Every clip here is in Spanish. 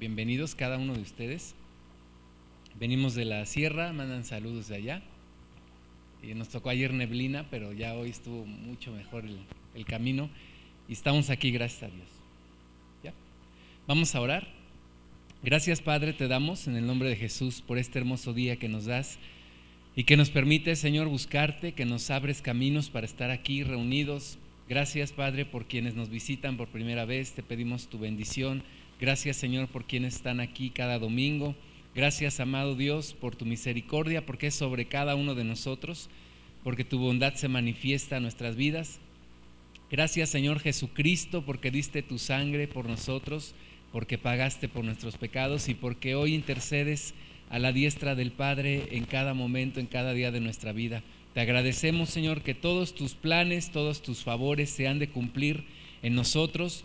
bienvenidos cada uno de ustedes. Venimos de la sierra, mandan saludos de allá. Y nos tocó ayer neblina, pero ya hoy estuvo mucho mejor el, camino. Y estamos aquí, gracias a Dios. ¿Ya? Vamos a orar. Gracias Padre, te damos en el nombre de Jesús por este hermoso día que nos das y que nos permite, Señor, buscarte, que nos abres caminos para estar aquí reunidos. Gracias Padre por quienes nos visitan por primera vez, te pedimos tu bendición. Gracias Señor por quienes están aquí cada domingo. Gracias, amado Dios, por tu misericordia, porque es sobre cada uno de nosotros, porque tu bondad se manifiesta en nuestras vidas. Gracias, Señor Jesucristo, porque diste tu sangre por nosotros, porque pagaste por nuestros pecados y porque hoy intercedes a la diestra del Padre en cada momento, en cada día de nuestra vida. Te agradecemos, Señor, que todos tus planes, todos tus favores se han de cumplir en nosotros,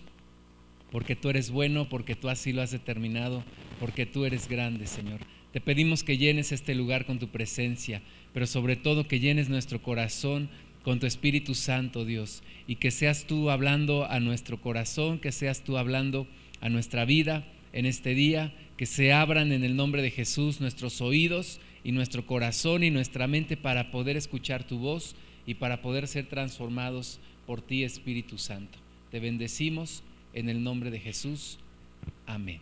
porque tú eres bueno, porque tú así lo has determinado, porque tú eres grande, Señor. Te pedimos que llenes este lugar con tu presencia, pero sobre todo que llenes nuestro corazón con tu Espíritu Santo, Dios, y que seas tú hablando a nuestro corazón, que seas tú hablando a nuestra vida en este día, que se abran en el nombre de Jesús nuestros oídos y nuestro corazón y nuestra mente para poder escuchar tu voz y para poder ser transformados por ti, Espíritu Santo. Te bendecimos en el nombre de Jesús. Amén.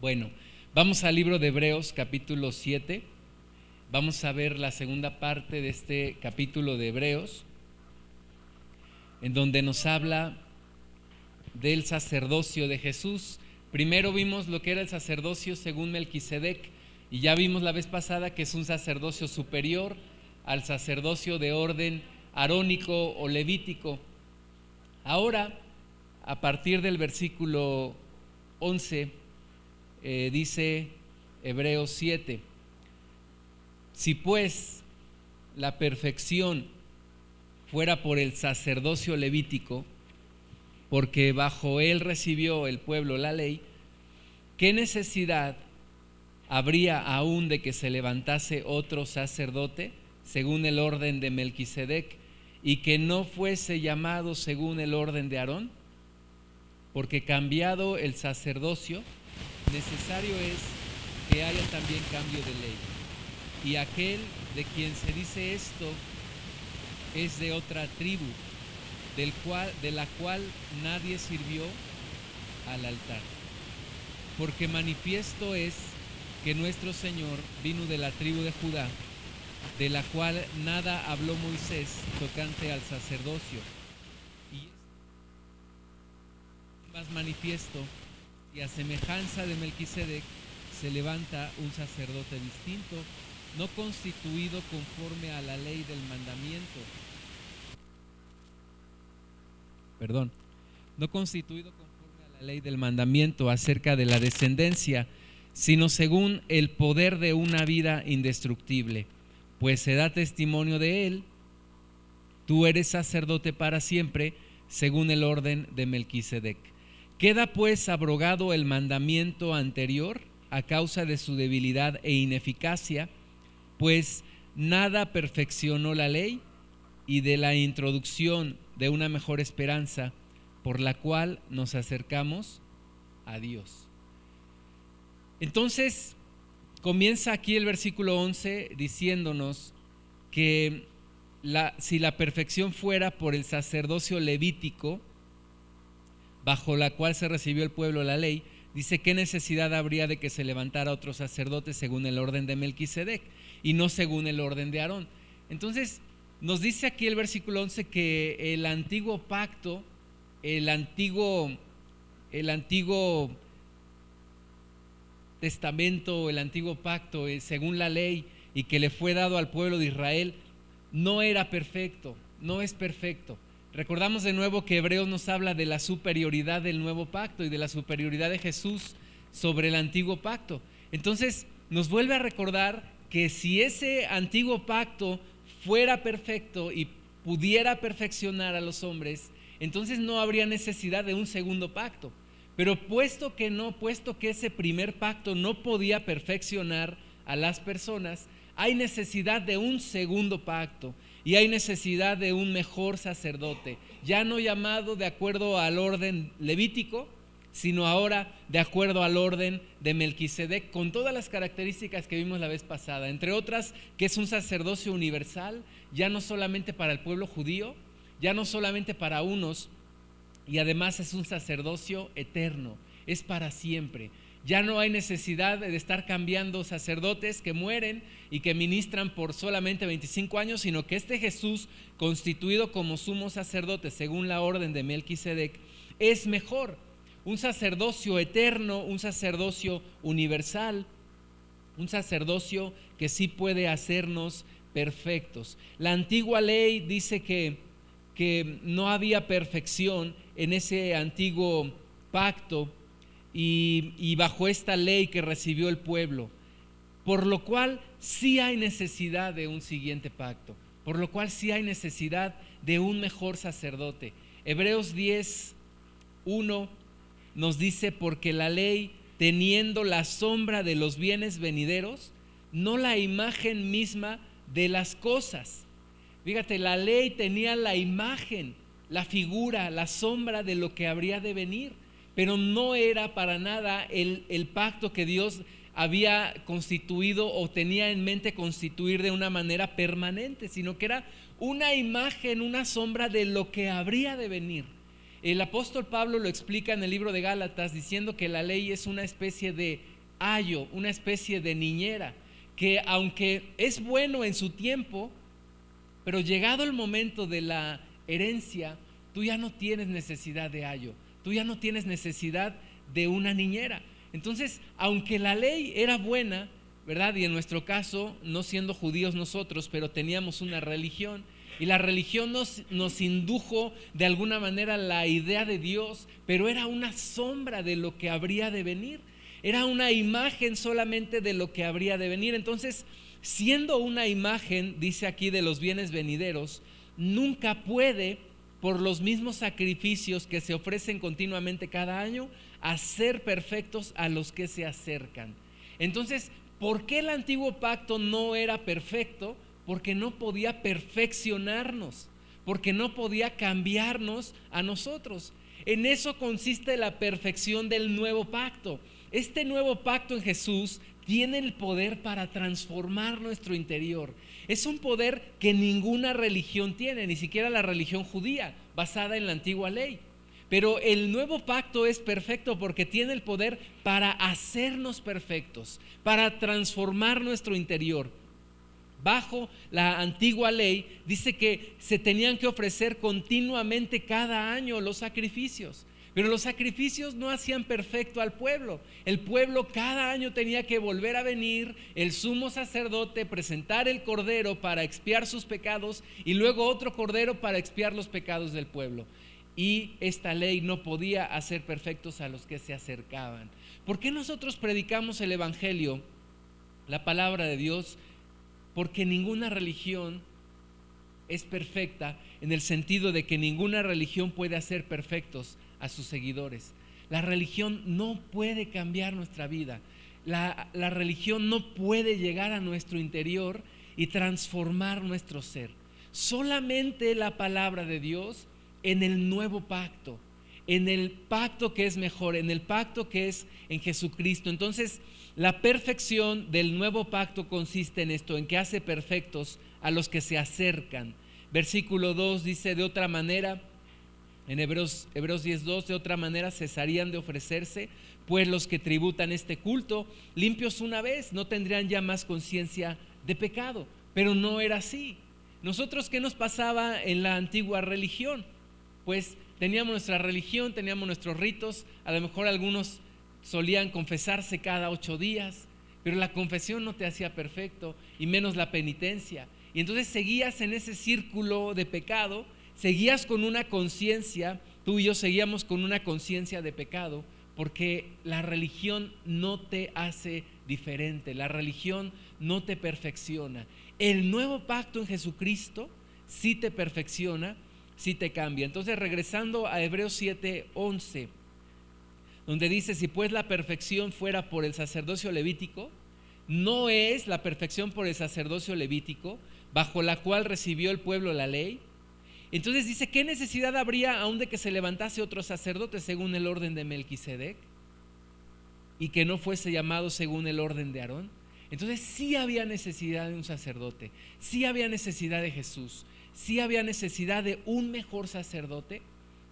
Bueno, vamos al libro de Hebreos capítulo 7. Vamos a ver la segunda parte de este capítulo de Hebreos, en donde nos habla del sacerdocio de Jesús. Primero vimos lo que era el sacerdocio según Melquisedec y ya vimos la vez pasada que es un sacerdocio superior al sacerdocio de orden arónico o levítico. Ahora, a partir del versículo 11, eh, dice Hebreos 7, si pues la perfección fuera por el sacerdocio levítico, porque bajo él recibió el pueblo la ley, ¿qué necesidad habría aún de que se levantase otro sacerdote según el orden de Melquisedec y que no fuese llamado según el orden de Aarón? Porque cambiado el sacerdocio, necesario es que haya también cambio de ley. Y aquel de quien se dice esto es de otra tribu, de la cual nadie sirvió al altar. Porque manifiesto es que nuestro Señor vino de la tribu de Judá, de la cual nada habló Moisés tocante al sacerdocio. Y es más manifiesto y a semejanza de Melquisedec se levanta un sacerdote distinto, no constituido conforme a la ley del mandamiento. Perdón, no constituido conforme a la ley del mandamiento acerca de la descendencia, sino según el poder de una vida indestructible, pues se da testimonio de él, tú eres sacerdote para siempre, según el orden de Melquisedec. Queda pues abrogado el mandamiento anterior a causa de su debilidad e ineficacia, pues nada perfeccionó la ley y de la introducción de una mejor esperanza por la cual nos acercamos a Dios. Entonces, comienza aquí el versículo 11 diciéndonos que si la perfección fuera por el sacerdocio levítico, bajo la cual se recibió el pueblo la ley, dice qué necesidad habría de que se levantara otro sacerdote según el orden de Melquisedec y no según el orden de Aarón. Entonces, nos dice aquí el versículo 11 que el antiguo pacto, el antiguo, el antiguo testamento, el antiguo pacto, eh, según la ley y que le fue dado al pueblo de Israel, no era perfecto, no es perfecto. Recordamos de nuevo que Hebreos nos habla de la superioridad del nuevo pacto y de la superioridad de Jesús sobre el antiguo pacto. Entonces nos vuelve a recordar que si ese antiguo pacto fuera perfecto y pudiera perfeccionar a los hombres, entonces no habría necesidad de un segundo pacto. Pero puesto que no, puesto que ese primer pacto no podía perfeccionar a las personas, hay necesidad de un segundo pacto y hay necesidad de un mejor sacerdote, ya no llamado de acuerdo al orden levítico, sino ahora de acuerdo al orden de Melquisedec, con todas las características que vimos la vez pasada, entre otras que es un sacerdocio universal, ya no solamente para el pueblo judío, ya no solamente para unos, y además es un sacerdocio eterno, es para siempre. Ya no hay necesidad de estar cambiando sacerdotes que mueren y que ministran por solamente 25 años, sino que este Jesús, constituido como sumo sacerdote según la orden de Melquisedec, es mejor. Un sacerdocio eterno, un sacerdocio universal, un sacerdocio que sí puede hacernos perfectos. La antigua ley dice que, que no había perfección en ese antiguo pacto y, bajo esta ley que recibió el pueblo, por lo cual sí hay necesidad de un siguiente pacto, por lo cual sí hay necesidad de un mejor sacerdote. Hebreos 10, 1 nos dice, porque la ley, teniendo la sombra de los bienes venideros, no la imagen misma de las cosas. Fíjate, la ley tenía la imagen, la figura, la sombra de lo que habría de venir pero no era para nada el, pacto que Dios había constituido o tenía en mente constituir de una manera permanente, sino que era una imagen, una sombra de lo que habría de venir. El apóstol Pablo lo explica en el libro de Gálatas diciendo que la ley es una especie de ayo, una especie de niñera, que aunque es bueno en su tiempo, pero llegado el momento de la herencia, tú ya no tienes necesidad de ayo tú ya no tienes necesidad de una niñera. Entonces, aunque la ley era buena, ¿verdad? Y en nuestro caso, no siendo judíos nosotros, pero teníamos una religión, y la religión nos, nos indujo de alguna manera la idea de Dios, pero era una sombra de lo que habría de venir. Era una imagen solamente de lo que habría de venir. Entonces, siendo una imagen, dice aquí, de los bienes venideros, nunca puede por los mismos sacrificios que se ofrecen continuamente cada año, a ser perfectos a los que se acercan. Entonces, ¿por qué el antiguo pacto no era perfecto? Porque no podía perfeccionarnos, porque no podía cambiarnos a nosotros. En eso consiste la perfección del nuevo pacto. Este nuevo pacto en Jesús tiene el poder para transformar nuestro interior. Es un poder que ninguna religión tiene, ni siquiera la religión judía, basada en la antigua ley. Pero el nuevo pacto es perfecto porque tiene el poder para hacernos perfectos, para transformar nuestro interior. Bajo la antigua ley dice que se tenían que ofrecer continuamente cada año los sacrificios. Pero los sacrificios no hacían perfecto al pueblo. El pueblo cada año tenía que volver a venir, el sumo sacerdote presentar el cordero para expiar sus pecados y luego otro cordero para expiar los pecados del pueblo. Y esta ley no podía hacer perfectos a los que se acercaban. ¿Por qué nosotros predicamos el Evangelio, la palabra de Dios? Porque ninguna religión es perfecta en el sentido de que ninguna religión puede hacer perfectos a sus seguidores. La religión no puede cambiar nuestra vida. La, la, religión no puede llegar a nuestro interior y transformar nuestro ser. Solamente la palabra de Dios en el nuevo pacto, en el pacto que es mejor, en el pacto que es en Jesucristo. Entonces, la perfección del nuevo pacto consiste en esto, en que hace perfectos a los que se acercan. Versículo 2 dice de otra manera, en Hebreos, Hebreos 10.2, de otra manera cesarían de ofrecerse, pues los que tributan este culto, limpios una vez, no tendrían ya más conciencia de pecado. Pero no era así. Nosotros, ¿qué nos pasaba en la antigua religión? Pues teníamos nuestra religión, teníamos nuestros ritos, a lo mejor algunos solían confesarse cada ocho días, pero la confesión no te hacía perfecto, y menos la penitencia. Y entonces seguías en ese círculo de pecado seguías con una conciencia, tú y yo seguíamos con una conciencia de pecado, porque la religión no te hace diferente, la religión no te perfecciona. El nuevo pacto en Jesucristo sí te perfecciona, sí te cambia. Entonces, regresando a Hebreos 7, 11, donde dice, si pues la perfección fuera por el sacerdocio levítico, no es la perfección por el sacerdocio levítico, bajo la cual recibió el pueblo la ley, Entonces dice, ¿qué necesidad habría aún de que se levantase otro sacerdote según el orden de Melquisedec? Y que no fuese llamado según el orden de Aarón. Entonces sí había necesidad de un sacerdote, sí había necesidad de Jesús, sí había necesidad de un mejor sacerdote,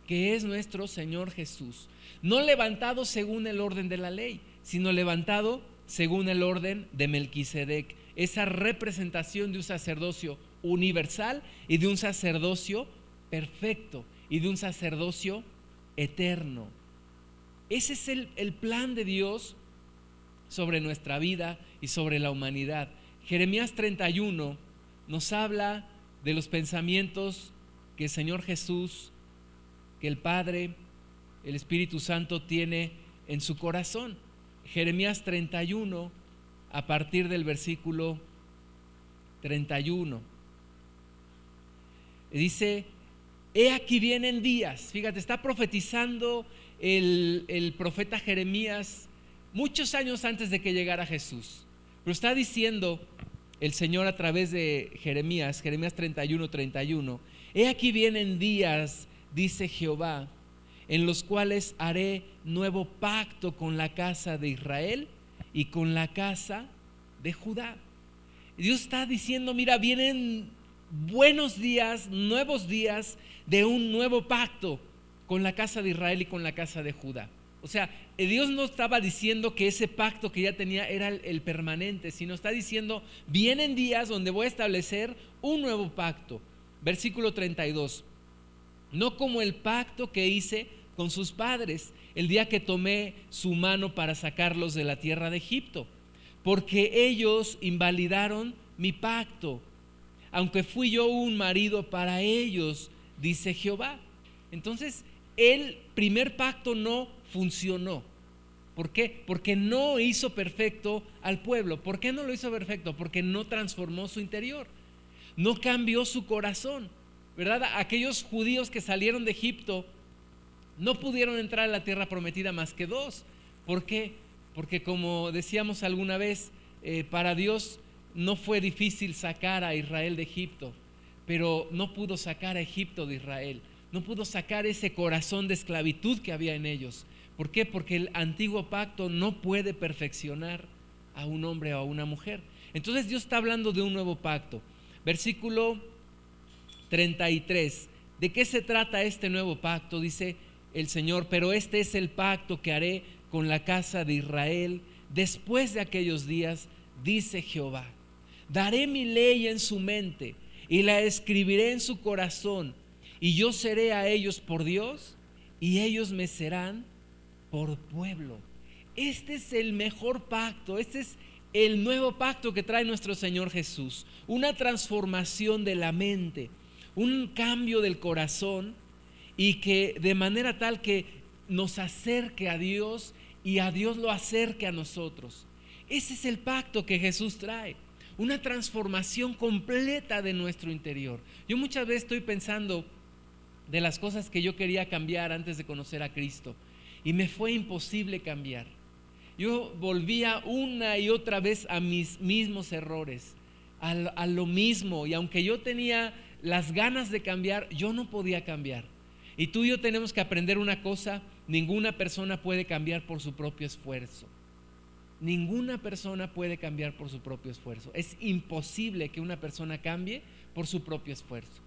que es nuestro Señor Jesús. No levantado según el orden de la ley, sino levantado según el orden de Melquisedec. Esa representación de un sacerdocio universal y de un sacerdocio perfecto y de un sacerdocio eterno. Ese es el, el plan de Dios sobre nuestra vida y sobre la humanidad. Jeremías 31 nos habla de los pensamientos que el Señor Jesús, que el Padre, el Espíritu Santo tiene en su corazón. Jeremías 31, a partir del versículo 31. Dice, he aquí vienen días, fíjate, está profetizando el, el profeta Jeremías muchos años antes de que llegara Jesús. Pero está diciendo el Señor a través de Jeremías, Jeremías 31, 31, he aquí vienen días, dice Jehová, en los cuales haré nuevo pacto con la casa de Israel y con la casa de Judá. Dios está diciendo, mira, vienen buenos días, nuevos días de un nuevo pacto con la casa de Israel y con la casa de Judá. O sea, Dios no estaba diciendo que ese pacto que ya tenía era el, permanente, sino está diciendo, vienen días donde voy a establecer un nuevo pacto. Versículo 32. No como el pacto que hice con sus padres el día que tomé su mano para sacarlos de la tierra de Egipto, porque ellos invalidaron mi pacto, aunque fui yo un marido para ellos, dice Jehová. Entonces, el primer pacto no funcionó. ¿Por qué? Porque no hizo perfecto al pueblo. ¿Por qué no lo hizo perfecto? Porque no transformó su interior. No cambió su corazón. ¿Verdad? Aquellos judíos que salieron de Egipto no pudieron entrar a la tierra prometida más que dos. ¿Por qué? Porque como decíamos alguna vez, eh, para Dios no fue difícil sacar a Israel de Egipto, pero no pudo sacar a Egipto de Israel. No pudo sacar ese corazón de esclavitud que había en ellos. ¿Por qué? Porque el antiguo pacto no puede perfeccionar a un hombre o a una mujer. Entonces Dios está hablando de un nuevo pacto. Versículo 33. ¿De qué se trata este nuevo pacto? Dice el Señor, pero este es el pacto que haré con la casa de Israel después de aquellos días, dice Jehová. Daré mi ley en su mente y la escribiré en su corazón, y yo seré a ellos por Dios, y ellos me serán por pueblo. Este es el mejor pacto, este es el nuevo pacto que trae nuestro Señor Jesús. Una transformación de la mente, un cambio del corazón y que de manera tal que nos acerque a Dios y a Dios lo acerque a nosotros. Ese es el pacto que Jesús trae, una transformación completa de nuestro interior. Yo muchas veces estoy pensando de las cosas que yo quería cambiar antes de conocer a Cristo y me fue imposible cambiar. Yo volvía una y otra vez a mis mismos errores, a, lo mismo, y aunque yo tenía las ganas de cambiar, yo no podía cambiar. Y tú y yo tenemos que aprender una cosa, ninguna persona puede cambiar por su propio esfuerzo. Ninguna persona puede cambiar por su propio esfuerzo. Es imposible que una persona cambie por su propio esfuerzo.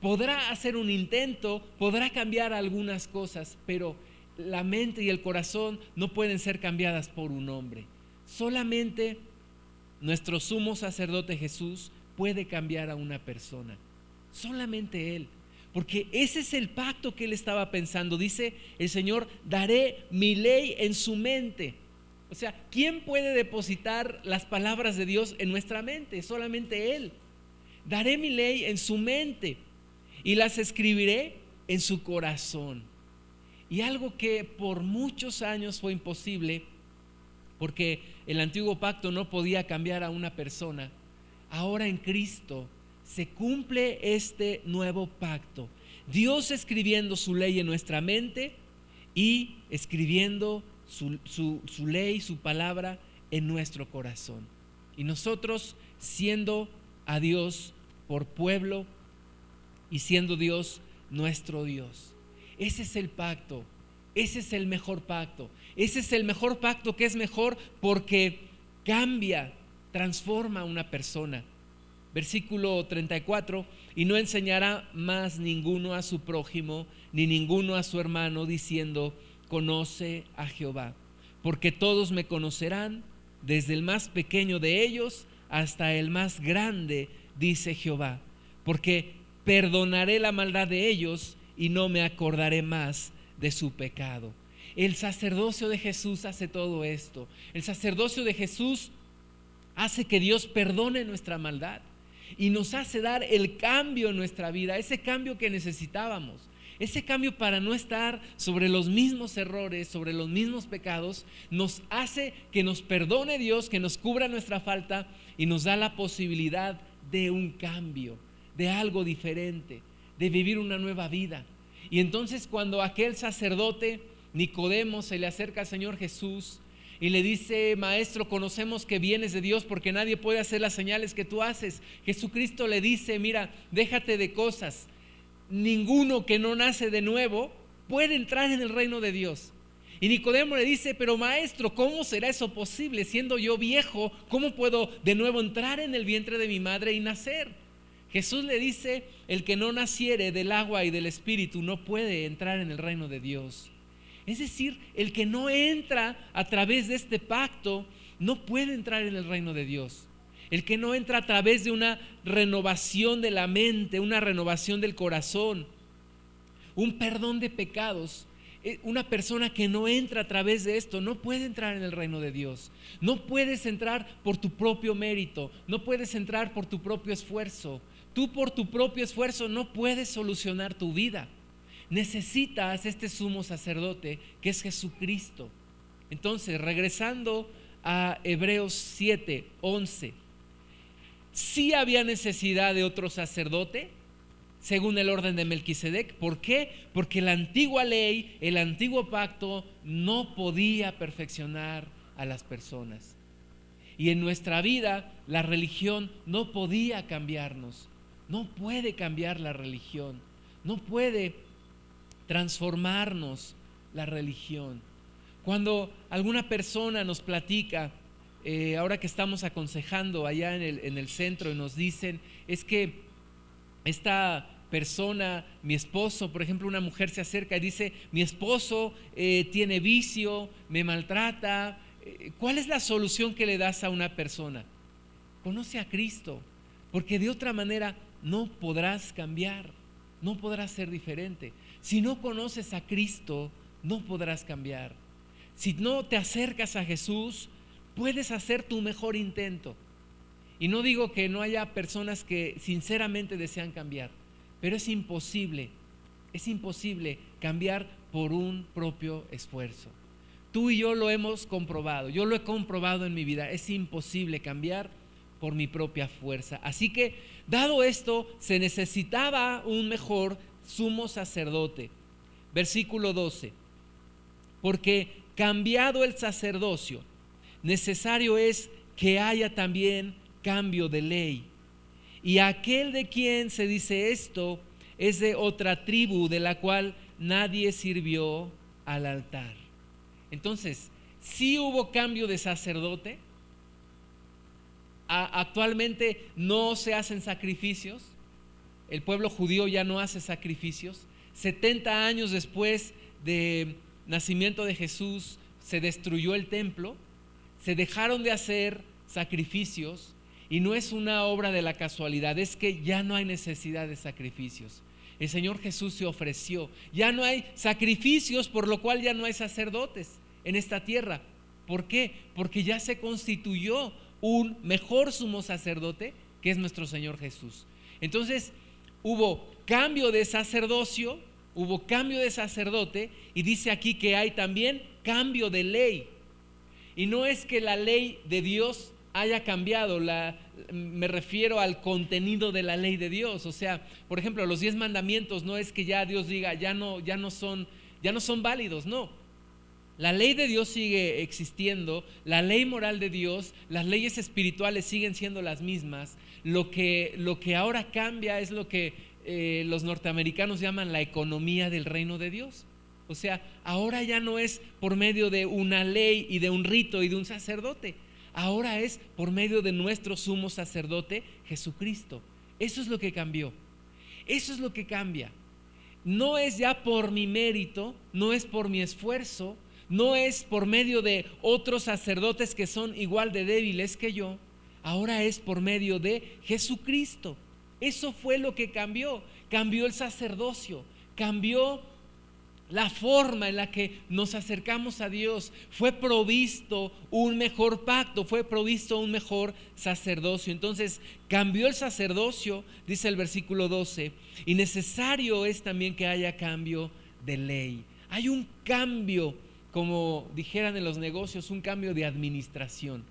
Podrá hacer un intento, podrá cambiar algunas cosas, pero la mente y el corazón no pueden ser cambiadas por un hombre. Solamente nuestro sumo sacerdote Jesús puede cambiar a una persona. Solamente Él. Porque ese es el pacto que Él estaba pensando. Dice el Señor, daré mi ley en su mente. O sea, ¿quién puede depositar las palabras de Dios en nuestra mente? Solamente Él. Daré mi ley en su mente y las escribiré en su corazón. Y algo que por muchos años fue imposible, porque el antiguo pacto no podía cambiar a una persona, ahora en Cristo se cumple este nuevo pacto. Dios escribiendo su ley en nuestra mente y escribiendo su, su ley, su palabra en nuestro corazón. Y nosotros siendo a Dios por pueblo y siendo Dios nuestro Dios. Ese es el pacto, ese es el mejor pacto, ese es el mejor pacto que es mejor porque cambia, transforma a una persona. Versículo 34, y no enseñará más ninguno a su prójimo, ni ninguno a su hermano, diciendo, conoce a Jehová, porque todos me conocerán, desde el más pequeño de ellos hasta el más grande, dice Jehová, porque perdonaré la maldad de ellos y no me acordaré más de su pecado. El sacerdocio de Jesús hace todo esto. El sacerdocio de Jesús hace que Dios perdone nuestra maldad y nos hace dar el cambio en nuestra vida, ese cambio que necesitábamos. Ese cambio para no estar sobre los mismos errores, sobre los mismos pecados, nos hace que nos perdone Dios, que nos cubra nuestra falta y nos da la posibilidad de un cambio, de algo diferente, de vivir una nueva vida. Y entonces cuando aquel sacerdote Nicodemo se le acerca al Señor Jesús y le dice, maestro, conocemos que vienes de Dios porque nadie puede hacer las señales que tú haces. Jesucristo le dice, mira, déjate de cosas. Ninguno que no nace de nuevo puede entrar en el reino de Dios. Y Nicodemo le dice, pero maestro, ¿cómo será eso posible? Siendo yo viejo, ¿cómo puedo de nuevo entrar en el vientre de mi madre y nacer? Jesús le dice, el que no naciere del agua y del espíritu no puede entrar en el reino de Dios. Es decir, el que no entra a través de este pacto no puede entrar en el reino de Dios. El que no entra a través de una renovación de la mente, una renovación del corazón, un perdón de pecados. Eh, una persona que no entra a través de esto no puede entrar en el reino de Dios. No puedes entrar por tu propio mérito, no puedes entrar por tu propio esfuerzo. Tú por tu propio esfuerzo no puedes solucionar tu vida necesitas este sumo sacerdote que es Jesucristo. Entonces, regresando a Hebreos 7, 11, sí había necesidad de otro sacerdote, según el orden de Melquisedec. ¿Por qué? Porque la antigua ley, el antiguo pacto, no podía perfeccionar a las personas. Y en nuestra vida la religión no podía cambiarnos. No puede cambiar la religión. No puede transformarnos la religión. Cuando alguna persona nos platica, eh, ahora que estamos aconsejando allá en el, en el centro y nos dicen, es que esta persona, mi esposo, por ejemplo, una mujer se acerca y dice, mi esposo eh, tiene vicio, me maltrata. Eh, ¿Cuál es la solución que le das a una persona? Conoce a Cristo, porque de otra manera no podrás cambiar, no podrás ser diferente. Si no conoces a Cristo, no podrás cambiar. Si no te acercas a Jesús, puedes hacer tu mejor intento. Y no digo que no haya personas que sinceramente desean cambiar, pero es imposible, es imposible cambiar por un propio esfuerzo. Tú y yo lo hemos comprobado, yo lo he comprobado en mi vida, es imposible cambiar por mi propia fuerza. Así que, dado esto, se necesitaba un mejor sumo sacerdote. Versículo 12. Porque cambiado el sacerdocio, necesario es que haya también cambio de ley. Y aquel de quien se dice esto es de otra tribu de la cual nadie sirvió al altar. Entonces, si hubo cambio de sacerdote. actualmente no se hacen sacrificios el pueblo judío ya no hace sacrificios. 70 años después de nacimiento de Jesús se destruyó el templo, se dejaron de hacer sacrificios y no es una obra de la casualidad, es que ya no hay necesidad de sacrificios. El Señor Jesús se ofreció. Ya no hay sacrificios, por lo cual ya no hay sacerdotes en esta tierra. ¿Por qué? Porque ya se constituyó un mejor sumo sacerdote, que es nuestro Señor Jesús. Entonces, hubo cambio de sacerdocio, hubo cambio de sacerdote y dice aquí que hay también cambio de ley. Y no es que la ley de Dios haya cambiado, me refiero al contenido de la ley de Dios. O sea, por ejemplo, los diez mandamientos no es que ya Dios diga, ya no, ya no son, ya no son válidos, no. La ley de Dios sigue existiendo, la ley moral de Dios, las leyes espirituales siguen siendo las mismas, lo que, lo que ahora cambia es lo que eh, los norteamericanos llaman la economía del reino de Dios. O sea, ahora ya no es por medio de una ley y de un rito y de un sacerdote. Ahora es por medio de nuestro sumo sacerdote, Jesucristo. Eso es lo que cambió. Eso es lo que cambia. No es ya por mi mérito, no es por mi esfuerzo, no es por medio de otros sacerdotes que son igual de débiles que yo. Ahora es por medio de Jesucristo. Eso fue lo que cambió. Cambió el sacerdocio, cambió la forma en la que nos acercamos a Dios, fue provisto un mejor pacto, fue provisto un mejor sacerdocio. Entonces cambió el sacerdocio, dice el versículo 12, y necesario es también que haya cambio de ley. Hay un cambio, como dijeran en los negocios, un cambio de administración.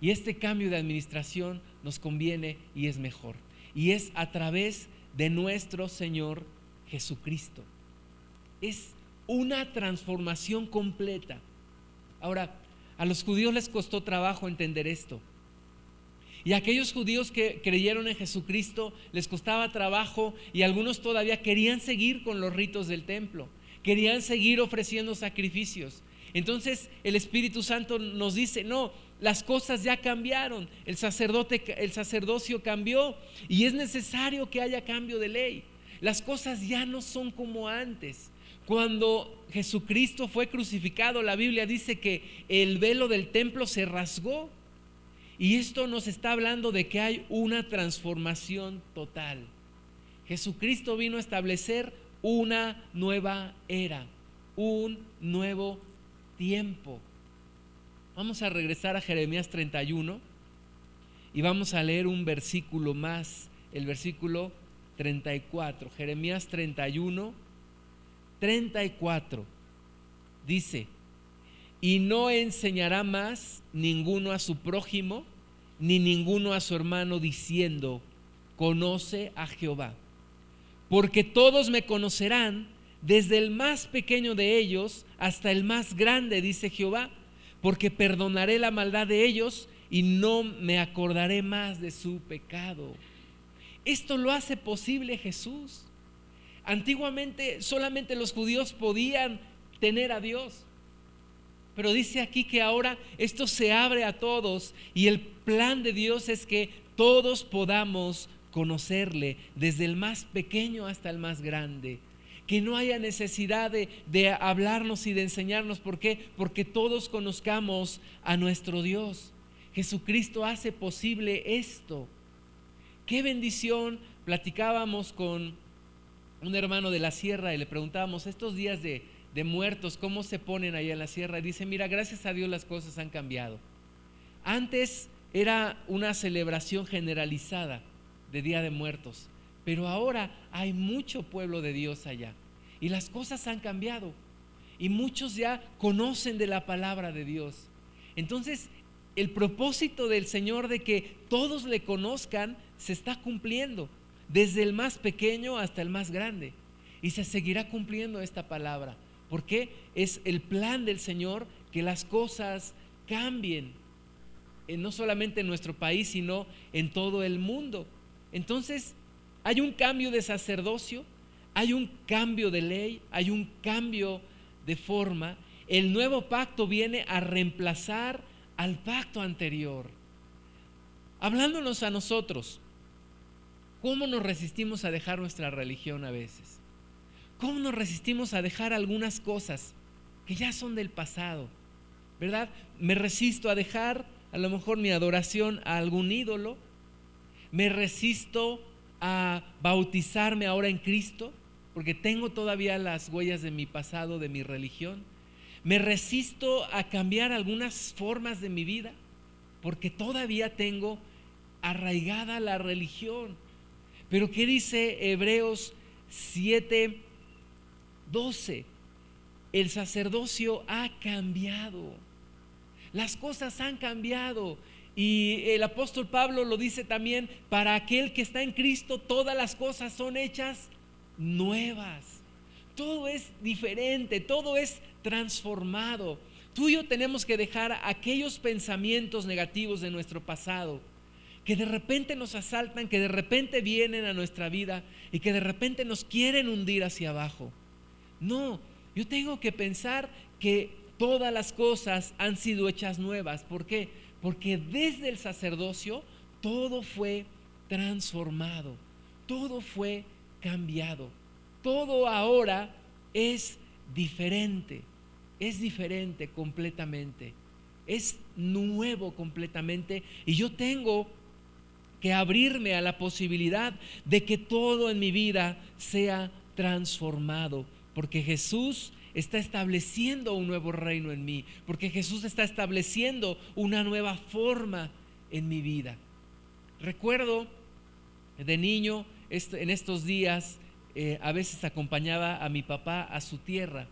Y este cambio de administración nos conviene y es mejor. Y es a través de nuestro Señor Jesucristo es una transformación completa. Ahora, a los judíos les costó trabajo entender esto. Y a aquellos judíos que creyeron en Jesucristo les costaba trabajo y algunos todavía querían seguir con los ritos del templo, querían seguir ofreciendo sacrificios. Entonces el Espíritu Santo nos dice, no, las cosas ya cambiaron, el sacerdote el sacerdocio cambió y es necesario que haya cambio de ley. Las cosas ya no son como antes. Cuando Jesucristo fue crucificado, la Biblia dice que el velo del templo se rasgó. Y esto nos está hablando de que hay una transformación total. Jesucristo vino a establecer una nueva era, un nuevo tiempo. Vamos a regresar a Jeremías 31 y vamos a leer un versículo más, el versículo 34. Jeremías 31 34 dice, y no enseñará más ninguno a su prójimo, ni ninguno a su hermano, diciendo, conoce a Jehová. Porque todos me conocerán, desde el más pequeño de ellos hasta el más grande, dice Jehová, porque perdonaré la maldad de ellos y no me acordaré más de su pecado. Esto lo hace posible Jesús. Antiguamente solamente los judíos podían tener a Dios. Pero dice aquí que ahora esto se abre a todos y el plan de Dios es que todos podamos conocerle, desde el más pequeño hasta el más grande. Que no haya necesidad de, de hablarnos y de enseñarnos. ¿Por qué? Porque todos conozcamos a nuestro Dios. Jesucristo hace posible esto. Qué bendición. Platicábamos con un hermano de la sierra y le preguntábamos, estos días de, muertos, ¿cómo se ponen ahí en la sierra? Y dice, mira, gracias a Dios las cosas han cambiado. Antes era una celebración generalizada de Día de Muertos, pero ahora hay mucho pueblo de Dios allá y las cosas han cambiado y muchos ya conocen de la palabra de Dios. Entonces, el propósito del Señor de que todos le conozcan se está cumpliendo desde el más pequeño hasta el más grande. Y se seguirá cumpliendo esta palabra, porque es el plan del Señor que las cosas cambien, no solamente en nuestro país, sino en todo el mundo. Entonces, hay un cambio de sacerdocio, hay un cambio de ley, hay un cambio de forma. El nuevo pacto viene a reemplazar al pacto anterior. Hablándonos a nosotros, ¿Cómo nos resistimos a dejar nuestra religión a veces? ¿Cómo nos resistimos a dejar algunas cosas que ya son del pasado? ¿Verdad? Me resisto a dejar a lo mejor mi adoración a algún ídolo. Me resisto a bautizarme ahora en Cristo porque tengo todavía las huellas de mi pasado, de mi religión. Me resisto a cambiar algunas formas de mi vida porque todavía tengo arraigada la religión. Pero ¿qué dice Hebreos 7, 12? El sacerdocio ha cambiado. Las cosas han cambiado. Y el apóstol Pablo lo dice también, para aquel que está en Cristo todas las cosas son hechas nuevas. Todo es diferente, todo es transformado. Tú y yo tenemos que dejar aquellos pensamientos negativos de nuestro pasado que de repente nos asaltan, que de repente vienen a nuestra vida y que de repente nos quieren hundir hacia abajo. No, yo tengo que pensar que todas las cosas han sido hechas nuevas. ¿Por qué? Porque desde el sacerdocio todo fue transformado, todo fue cambiado, todo ahora es diferente, es diferente completamente, es nuevo completamente y yo tengo que abrirme a la posibilidad de que todo en mi vida sea transformado, porque Jesús está estableciendo un nuevo reino en mí, porque Jesús está estableciendo una nueva forma en mi vida. Recuerdo de niño, en estos días, eh, a veces acompañaba a mi papá a su tierra.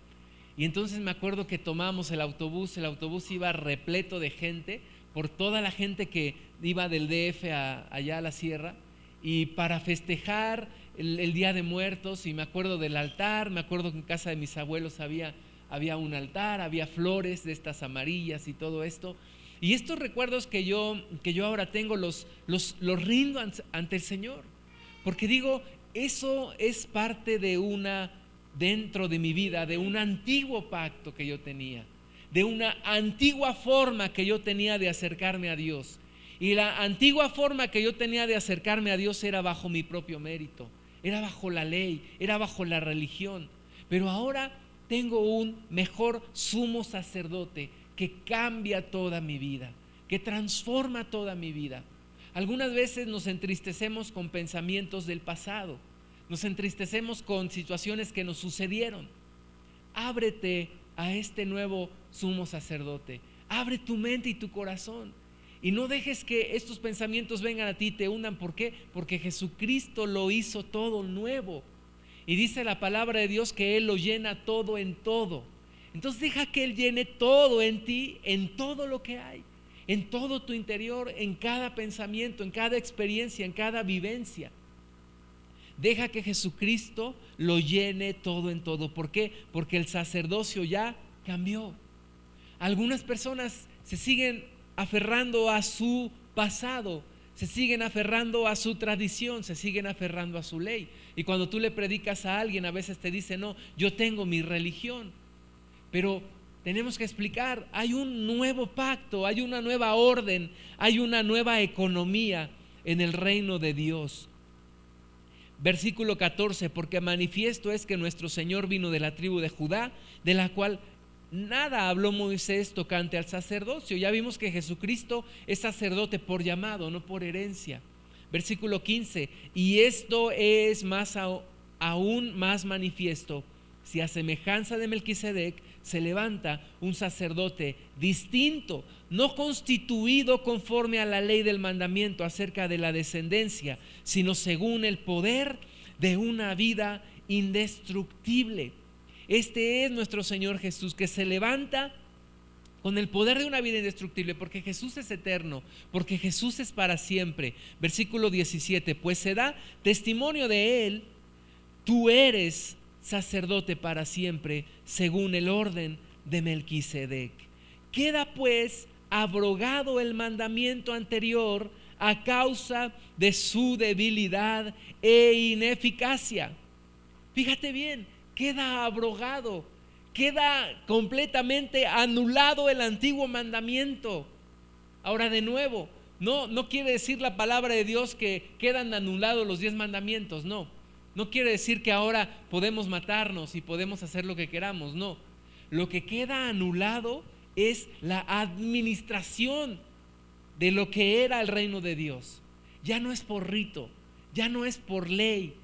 Y entonces me acuerdo que tomamos el autobús, el autobús iba repleto de gente, por toda la gente que iba del DF allá a la sierra, y para festejar el, Día de Muertos, y me acuerdo del altar, me acuerdo que en casa de mis abuelos había, había un altar, había flores de estas amarillas y todo esto. Y estos recuerdos que yo, que yo ahora tengo los, los, los rindo ante el Señor, porque digo, eso es parte de una, dentro de mi vida, de un antiguo pacto que yo tenía de una antigua forma que yo tenía de acercarme a Dios. Y la antigua forma que yo tenía de acercarme a Dios era bajo mi propio mérito, era bajo la ley, era bajo la religión. Pero ahora tengo un mejor sumo sacerdote que cambia toda mi vida, que transforma toda mi vida. Algunas veces nos entristecemos con pensamientos del pasado, nos entristecemos con situaciones que nos sucedieron. Ábrete a este nuevo sumo sacerdote. Abre tu mente y tu corazón. Y no dejes que estos pensamientos vengan a ti y te hundan. ¿Por qué? Porque Jesucristo lo hizo todo nuevo. Y dice la palabra de Dios que Él lo llena todo en todo. Entonces deja que Él llene todo en ti, en todo lo que hay, en todo tu interior, en cada pensamiento, en cada experiencia, en cada vivencia. Deja que Jesucristo lo llene todo en todo. ¿Por qué? Porque el sacerdocio ya cambió. Algunas personas se siguen aferrando a su pasado, se siguen aferrando a su tradición, se siguen aferrando a su ley. Y cuando tú le predicas a alguien, a veces te dice, no, yo tengo mi religión. Pero tenemos que explicar, hay un nuevo pacto, hay una nueva orden, hay una nueva economía en el reino de Dios. Versículo 14, porque manifiesto es que nuestro Señor vino de la tribu de Judá, de la cual nada habló Moisés tocante al sacerdocio. Ya vimos que Jesucristo es sacerdote por llamado, no por herencia. Versículo 15, y esto es más aún más manifiesto si a semejanza de Melquisedec se levanta un sacerdote distinto, no constituido conforme a la ley del mandamiento acerca de la descendencia, sino según el poder de una vida indestructible. Este es nuestro Señor Jesús, que se levanta con el poder de una vida indestructible, porque Jesús es eterno, porque Jesús es para siempre. Versículo 17, pues se da testimonio de Él, tú eres sacerdote para siempre, según el orden de Melquisedec. Queda pues abrogado el mandamiento anterior a causa de su debilidad e ineficacia. Fíjate bien, queda abrogado, queda completamente anulado el antiguo mandamiento. Ahora de nuevo, no, no quiere decir la palabra de Dios que quedan anulados los diez mandamientos, no no quiere decir que ahora podemos matarnos y podemos hacer lo que queramos, no. Lo que queda anulado es la administración de lo que era el reino de Dios. Ya no es por rito, ya no es por ley,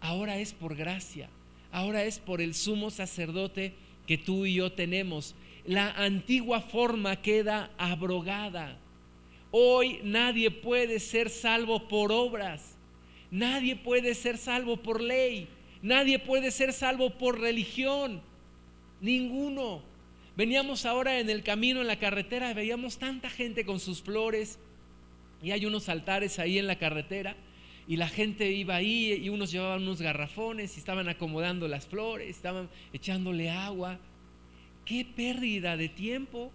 ahora es por gracia, ahora es por el sumo sacerdote que tú y yo tenemos. La antigua forma queda abrogada. Hoy nadie puede ser salvo por obras. Nadie puede ser salvo por ley. Nadie puede ser salvo por religión. Ninguno. Veníamos ahora en el camino, en la carretera, veíamos tanta gente con sus flores. Y hay unos altares ahí en la carretera. Y la gente iba ahí y unos llevaban unos garrafones y estaban acomodando las flores, estaban echándole agua. Qué pérdida de tiempo.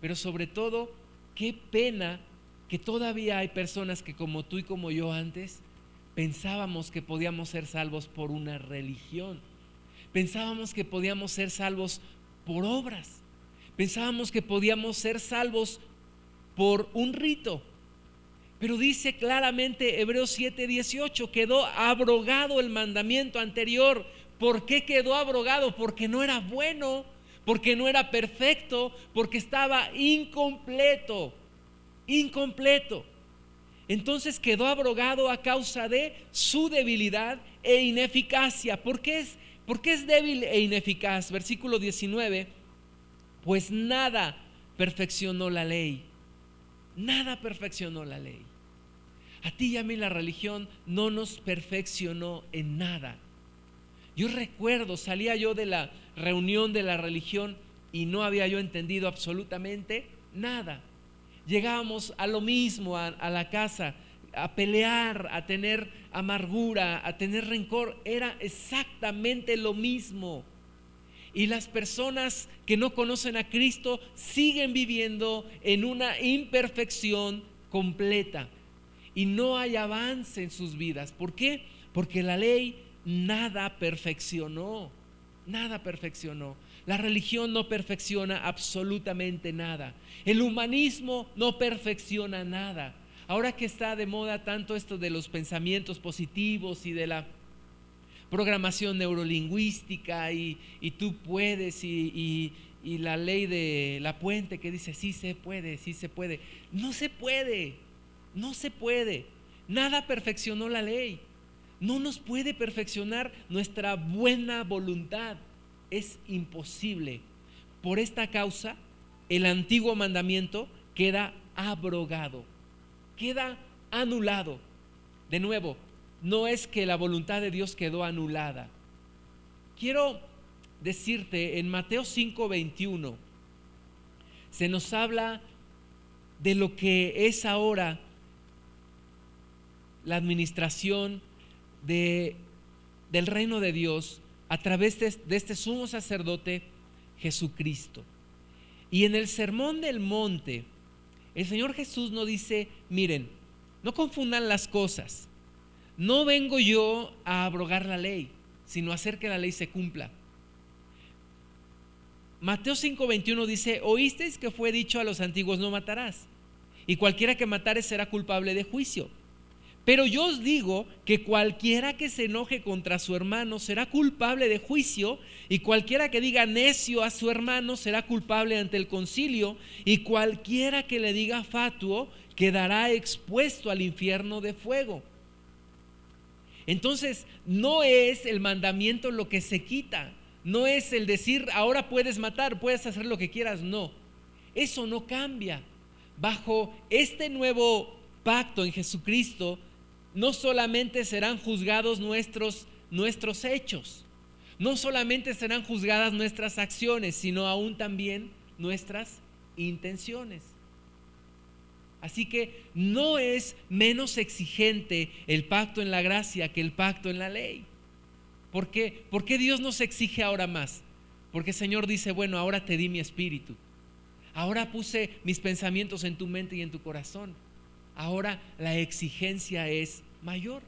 Pero sobre todo, qué pena que todavía hay personas que como tú y como yo antes pensábamos que podíamos ser salvos por una religión. Pensábamos que podíamos ser salvos por obras. Pensábamos que podíamos ser salvos por un rito. Pero dice claramente Hebreos 7:18, quedó abrogado el mandamiento anterior. ¿Por qué quedó abrogado? Porque no era bueno, porque no era perfecto, porque estaba incompleto, incompleto. Entonces quedó abrogado a causa de su debilidad e ineficacia. ¿Por qué es, por qué es débil e ineficaz? Versículo 19, pues nada perfeccionó la ley, nada perfeccionó la ley. A ti y a mí la religión no nos perfeccionó en nada. Yo recuerdo, salía yo de la reunión de la religión y no había yo entendido absolutamente nada. Llegábamos a lo mismo, a, a la casa, a pelear, a tener amargura, a tener rencor. Era exactamente lo mismo. Y las personas que no conocen a Cristo siguen viviendo en una imperfección completa y no hay avance en sus vidas. ¿Por qué? Porque la ley nada perfeccionó, nada perfeccionó. La religión no perfecciona absolutamente nada. El humanismo no perfecciona nada. Ahora que está de moda tanto esto de los pensamientos positivos y de la programación neurolingüística y, tú puedes y, y la ley de la puente que dice sí se puede, sí se puede. No se puede. No se puede. Nada perfeccionó la ley. No nos puede perfeccionar nuestra buena voluntad. Es imposible. Por esta causa, el antiguo mandamiento queda abrogado, queda anulado. De nuevo, no es que la voluntad de Dios quedó anulada. Quiero decirte en Mateo 5:21 se nos habla de lo que es ahora la administración de, del reino de Dios a través de, de este sumo sacerdote Jesucristo. Y en el sermón del monte, el Señor Jesús no dice, miren, no confundan las cosas. No vengo yo a abrogar la ley, sino a hacer que la ley se cumpla. Mateo 5:21 dice, oísteis que fue dicho a los antiguos, no matarás. Y cualquiera que matare será culpable de juicio. Pero yo os digo que cualquiera que se enoje contra su hermano será culpable de juicio, y cualquiera que diga necio a su hermano será culpable ante el concilio, y cualquiera que le diga fatuo quedará expuesto al infierno de fuego. Entonces, no es el mandamiento lo que se quita, no es el decir, ahora puedes matar, puedes hacer lo que quieras, no. Eso no cambia. Bajo este nuevo pacto en Jesucristo, no solamente serán juzgados nuestros, nuestros hechos, no solamente serán juzgadas nuestras acciones, sino aún también nuestras intenciones. Así que no es menos exigente el pacto en la gracia que el pacto en la ley. ¿Por qué? ¿Por qué Dios nos exige ahora más? Porque el Señor dice, bueno, ahora te di mi espíritu. Ahora puse mis pensamientos en tu mente y en tu corazón ahora la exigencia es mayor.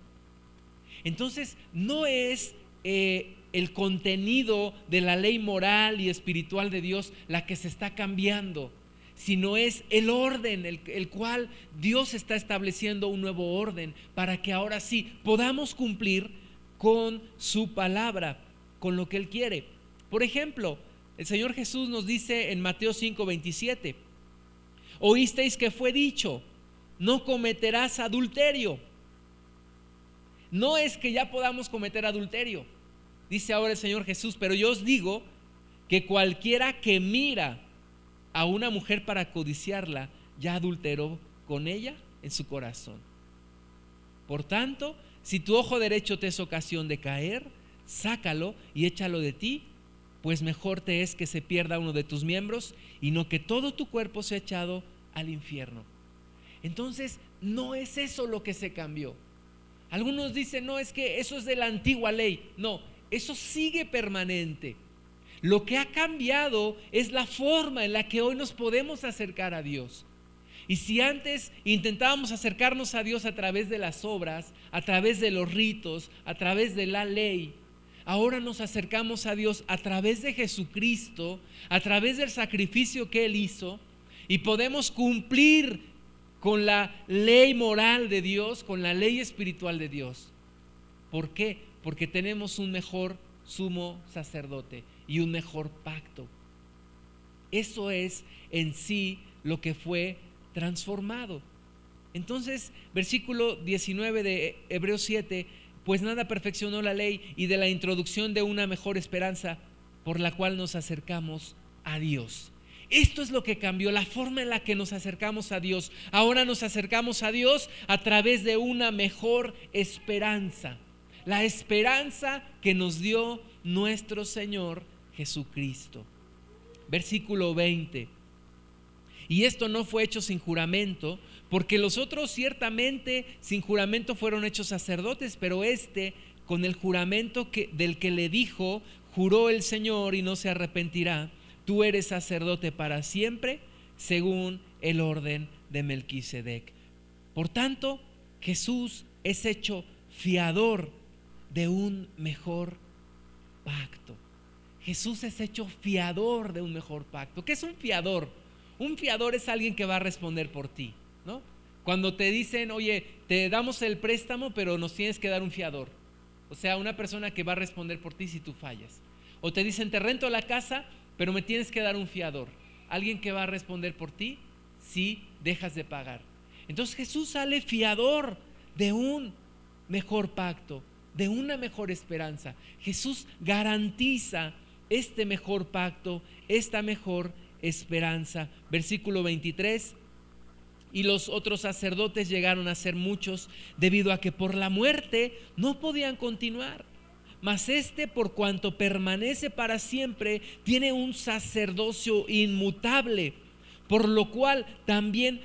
Entonces, no es eh, el contenido de la ley moral y espiritual de Dios la que se está cambiando, sino es el orden, el, el cual Dios está estableciendo un nuevo orden para que ahora sí podamos cumplir con su palabra, con lo que Él quiere. Por ejemplo, el Señor Jesús nos dice en Mateo 5, 27, oísteis que fue dicho, no cometerás adulterio. No es que ya podamos cometer adulterio, dice ahora el Señor Jesús, pero yo os digo que cualquiera que mira a una mujer para codiciarla, ya adulteró con ella en su corazón. Por tanto, si tu ojo derecho te es ocasión de caer, sácalo y échalo de ti, pues mejor te es que se pierda uno de tus miembros y no que todo tu cuerpo sea echado al infierno. Entonces, no es eso lo que se cambió. Algunos dicen, no, es que eso es de la antigua ley. No, eso sigue permanente. Lo que ha cambiado es la forma en la que hoy nos podemos acercar a Dios. Y si antes intentábamos acercarnos a Dios a través de las obras, a través de los ritos, a través de la ley, ahora nos acercamos a Dios a través de Jesucristo, a través del sacrificio que Él hizo, y podemos cumplir con la ley moral de Dios, con la ley espiritual de Dios. ¿Por qué? Porque tenemos un mejor sumo sacerdote y un mejor pacto. Eso es en sí lo que fue transformado. Entonces, versículo 19 de Hebreos 7, pues nada perfeccionó la ley y de la introducción de una mejor esperanza por la cual nos acercamos a Dios. Esto es lo que cambió, la forma en la que nos acercamos a Dios. Ahora nos acercamos a Dios a través de una mejor esperanza. La esperanza que nos dio nuestro Señor Jesucristo. Versículo 20. Y esto no fue hecho sin juramento, porque los otros ciertamente sin juramento fueron hechos sacerdotes, pero este con el juramento del que le dijo, juró el Señor y no se arrepentirá, tú eres sacerdote para siempre, según el orden de Melquisedec. Por tanto, Jesús es hecho fiador de un mejor pacto. Jesús es hecho fiador de un mejor pacto. ¿Qué es un fiador? Un fiador es alguien que va a responder por ti, ¿no? Cuando te dicen, oye, te damos el préstamo, pero nos tienes que dar un fiador. O sea, una persona que va a responder por ti si tú fallas. O te dicen, te rento la casa, pero me tienes que dar un fiador. Alguien que va a responder por ti si dejas de pagar. Entonces Jesús sale fiador de un mejor pacto, de una mejor esperanza. Jesús garantiza este mejor pacto, esta mejor esperanza. Versículo 23. Y los otros sacerdotes llegaron a ser muchos debido a que por la muerte no podían continuar. Mas este, por cuanto permanece para siempre, tiene un sacerdocio inmutable, por lo cual también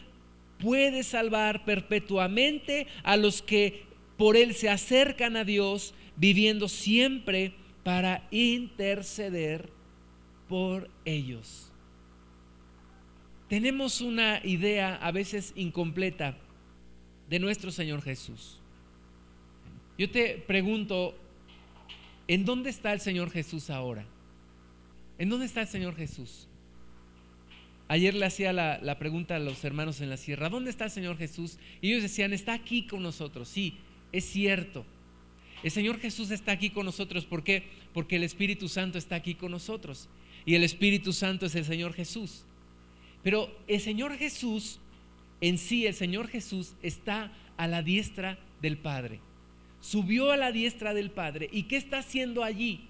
puede salvar perpetuamente a los que por él se acercan a Dios, viviendo siempre para interceder por ellos tenemos una idea a veces incompleta de nuestro Señor Jesús. Yo te pregunto, ¿en dónde está el Señor Jesús ahora? ¿En dónde está el Señor Jesús? Ayer le hacía la, pregunta a los hermanos en la sierra, ¿dónde está el Señor Jesús? Y ellos decían, está aquí con nosotros. Sí, es cierto. El Señor Jesús está aquí con nosotros. ¿Por qué? Porque el Espíritu Santo está aquí con nosotros. Y el Espíritu Santo es el Señor Jesús. Pero el Señor Jesús, en sí, el Señor Jesús está a la diestra del Padre. Subió a la diestra del Padre. ¿Y qué está haciendo allí?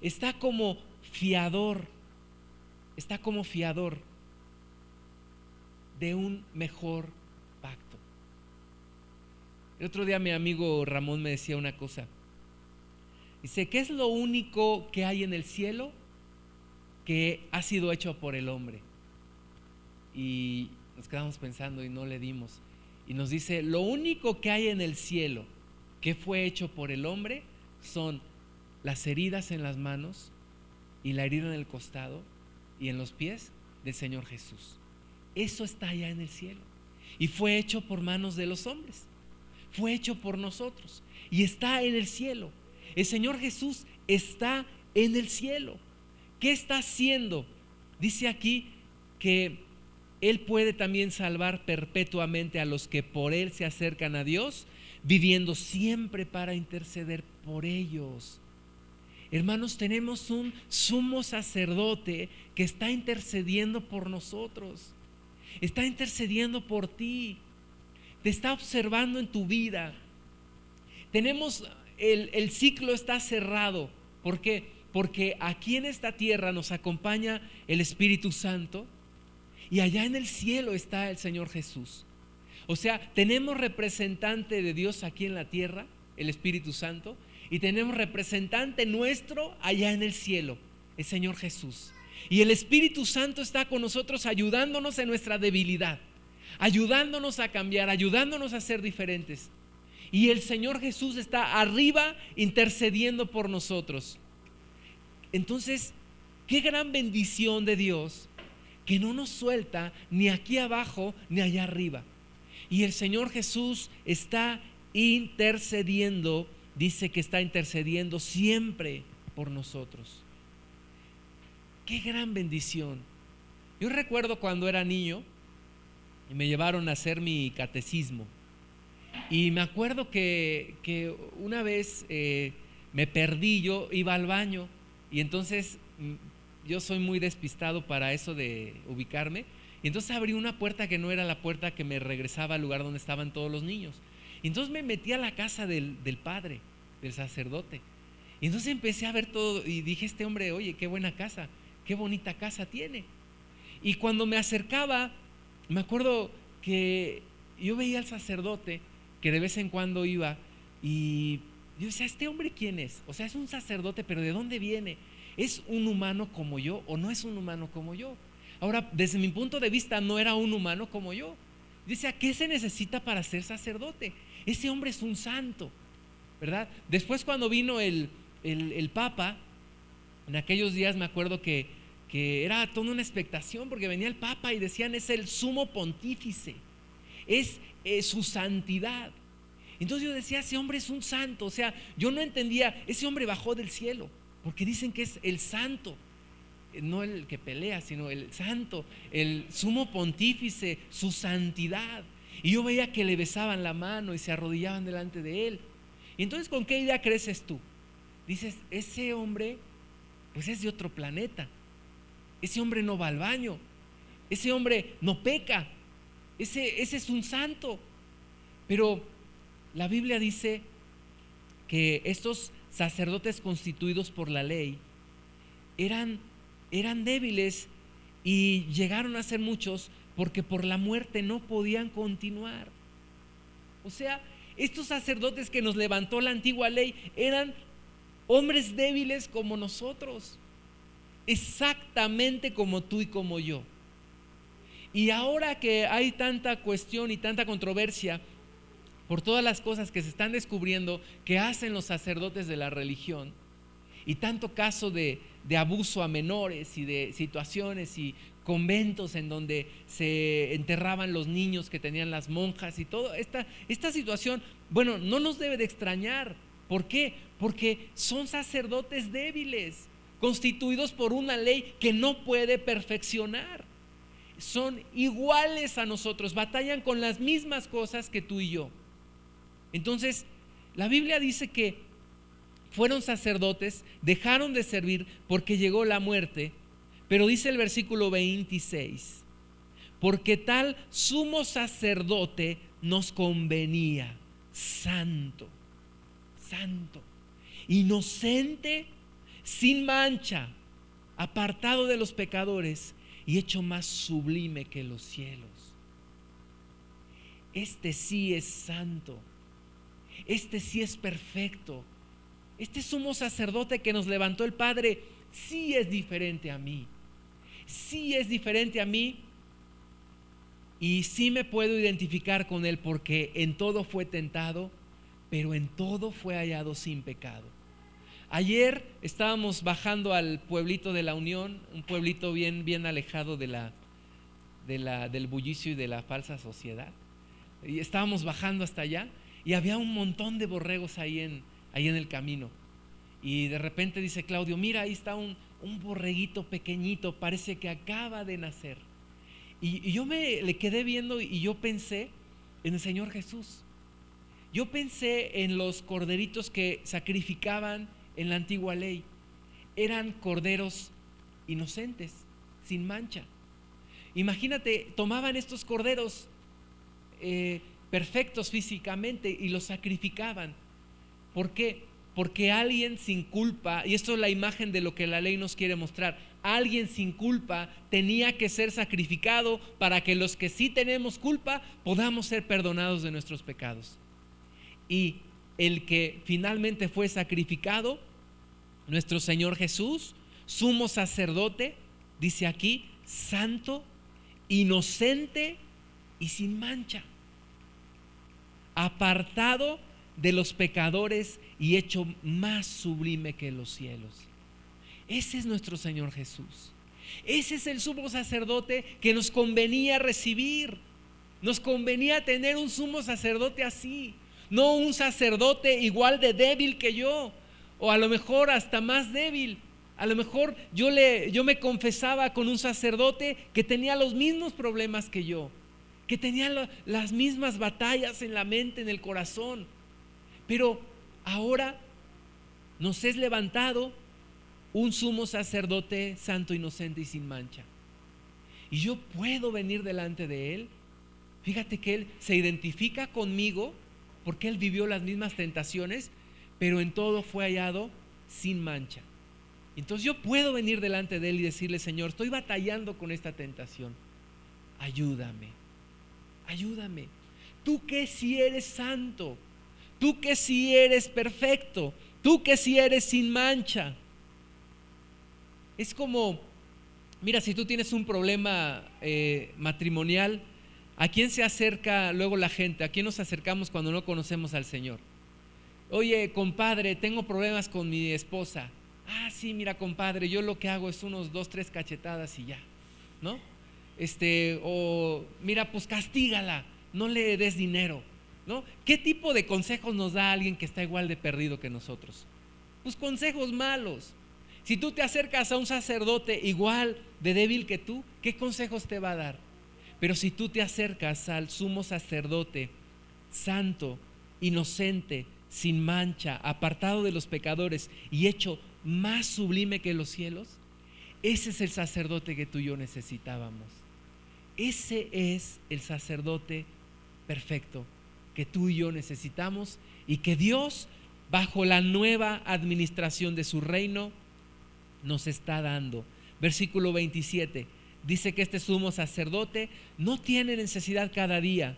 Está como fiador. Está como fiador de un mejor pacto. El otro día mi amigo Ramón me decía una cosa. Dice, ¿qué es lo único que hay en el cielo que ha sido hecho por el hombre? y nos quedamos pensando y no le dimos. Y nos dice, lo único que hay en el cielo que fue hecho por el hombre son las heridas en las manos y la herida en el costado y en los pies del Señor Jesús. Eso está allá en el cielo. Y fue hecho por manos de los hombres. Fue hecho por nosotros. Y está en el cielo. El Señor Jesús está en el cielo. ¿Qué está haciendo? Dice aquí que él puede también salvar perpetuamente a los que por Él se acercan a Dios, viviendo siempre para interceder por ellos. Hermanos, tenemos un sumo sacerdote que está intercediendo por nosotros. Está intercediendo por ti. Te está observando en tu vida. Tenemos, el, el ciclo está cerrado. ¿Por qué? Porque aquí en esta tierra nos acompaña el Espíritu Santo y allá en el cielo está el Señor Jesús. O sea, tenemos representante de Dios aquí en la tierra, el Espíritu Santo, y tenemos representante nuestro allá en el cielo, el Señor Jesús. Y el Espíritu Santo está con nosotros ayudándonos en nuestra debilidad, ayudándonos a cambiar, ayudándonos a ser diferentes. Y el Señor Jesús está arriba intercediendo por nosotros. Entonces, qué gran bendición de Dios que no nos suelta ni aquí abajo ni allá arriba. Y el Señor Jesús está intercediendo, dice que está intercediendo siempre por nosotros. Qué gran bendición. Yo recuerdo cuando era niño y me llevaron a hacer mi catecismo. Y me acuerdo que, una vez eh, me perdí, yo iba al baño y entonces mm, yo soy muy despistado para eso de ubicarme. Y entonces abrí una puerta que no era la puerta que me regresaba al lugar donde estaban todos los niños. Y entonces me metí a la casa del, padre, del sacerdote. Y entonces empecé a ver todo y dije, este hombre, oye, qué buena casa, qué bonita casa tiene. Y cuando me acercaba, me acuerdo que yo veía al sacerdote que de vez en cuando iba y yo decía, ¿este hombre quién es? O sea, es un sacerdote, pero ¿de dónde viene? ¿Es un humano como yo o no es un humano como yo? Ahora, desde mi punto de vista, no era un humano como yo. Dice, ¿a qué se necesita para ser sacerdote? Ese hombre es un santo, ¿verdad? Después cuando vino el, el, Papa, en aquellos días me acuerdo que, que era toda una expectación porque venía el Papa y decían, es el sumo pontífice, es su santidad. Entonces yo decía, ese hombre es un santo. O sea, yo no entendía, ese hombre bajó del cielo, porque dicen que es el santo. No el que pelea, sino el santo, el sumo pontífice, su santidad. Y yo veía que le besaban la mano y se arrodillaban delante de él. Y entonces, ¿con qué idea creces tú? Dices, ese hombre, pues es de otro planeta. Ese hombre no va al baño. Ese hombre no peca. Ese, ese es un santo. Pero la Biblia dice que estos sacerdotes constituidos por la ley eran, eran débiles y llegaron a ser muchos porque por la muerte no podían continuar. O sea, estos sacerdotes que nos levantó la antigua ley eran hombres débiles como nosotros, exactamente como tú y como yo. Y ahora que hay tanta cuestión y tanta controversia por todas las cosas que se están descubriendo que hacen los sacerdotes de la religión y tanto caso de, abuso a menores y de situaciones y conventos en donde se enterraban los niños que tenían las monjas y todo. Esta, esta situación, bueno, no nos debe de extrañar. ¿Por qué? Porque son sacerdotes débiles, constituidos por una ley que no puede perfeccionar. Son iguales a nosotros, batallan con las mismas cosas que tú y yo. Entonces, la Biblia dice que fueron sacerdotes, dejaron de servir porque llegó la muerte, pero dice el versículo 26, porque tal sumo sacerdote nos convenía, santo, santo, inocente, sin mancha, apartado de los pecadores y hecho más sublime que los cielos. Este sí es santo este sí es perfecto. Este sumo sacerdote que nos levantó el Padre sí es diferente a mí. Sí es diferente a mí. Y sí me puedo identificar con él porque en todo fue tentado, pero en todo fue hallado sin pecado. Ayer estábamos bajando al pueblito de la Unión, un pueblito bien, bien alejado de la, de la, del bullicio y de la falsa sociedad. Y estábamos bajando hasta allá y había un montón de borregos ahí en, ahí en el camino. Y de repente dice Claudio, mira, ahí está un, un borreguito pequeñito, parece que acaba de nacer. Y, yo me le quedé viendo y yo pensé en el Señor Jesús. Yo pensé en los corderitos que sacrificaban en la antigua ley. Eran corderos inocentes, sin mancha. Imagínate, tomaban estos corderos eh, perfectos físicamente y los sacrificaban. ¿Por qué? Porque alguien sin culpa, y esto es la imagen de lo que la ley nos quiere mostrar, alguien sin culpa tenía que ser sacrificado para que los que sí tenemos culpa podamos ser perdonados de nuestros pecados. Y el que finalmente fue sacrificado, nuestro Señor Jesús, sumo sacerdote, dice aquí, santo, inocente y sin mancha apartado de los pecadores y hecho más sublime que los cielos. Ese es nuestro Señor Jesús. Ese es el sumo sacerdote que nos convenía recibir. Nos convenía tener un sumo sacerdote así, no un sacerdote igual de débil que yo, o a lo mejor hasta más débil. A lo mejor yo, le, yo me confesaba con un sacerdote que tenía los mismos problemas que yo, que tenía las mismas batallas en la mente, en el corazón. Pero ahora nos es levantado un sumo sacerdote santo, inocente y sin mancha. Y yo puedo venir delante de Él. Fíjate que Él se identifica conmigo porque Él vivió las mismas tentaciones, pero en todo fue hallado sin mancha. Entonces yo puedo venir delante de Él y decirle, Señor, estoy batallando con esta tentación. Ayúdame, ayúdame. Tú que si eres santo, tú que si eres perfecto, tú que si eres sin mancha. Es como, mira, si tú tienes un problema eh, matrimonial, ¿a quién se acerca luego la gente? ¿A quién nos acercamos cuando no conocemos al Señor? Oye, compadre, tengo problemas con mi esposa. Ah, sí, mira, compadre, yo lo que hago es unos dos, tres cachetadas y ya, ¿no? Este, o mira, pues castígala, no le des dinero, ¿Qué tipo de consejos nos da alguien que está igual de perdido que nosotros? Pues consejos malos. Si tú te acercas a un sacerdote igual de débil que tú, ¿qué consejos te va a dar? Pero si tú te acercas al sumo sacerdote, santo, inocente, sin mancha, apartado de los pecadores y hecho más sublime que los cielos, ese es el sacerdote que tú y yo necesitábamos. Ese es el sacerdote perfecto que tú y yo necesitamos y que Dios, bajo la nueva administración de su reino, nos está dando. Versículo 27 dice que este sumo sacerdote no tiene necesidad cada día,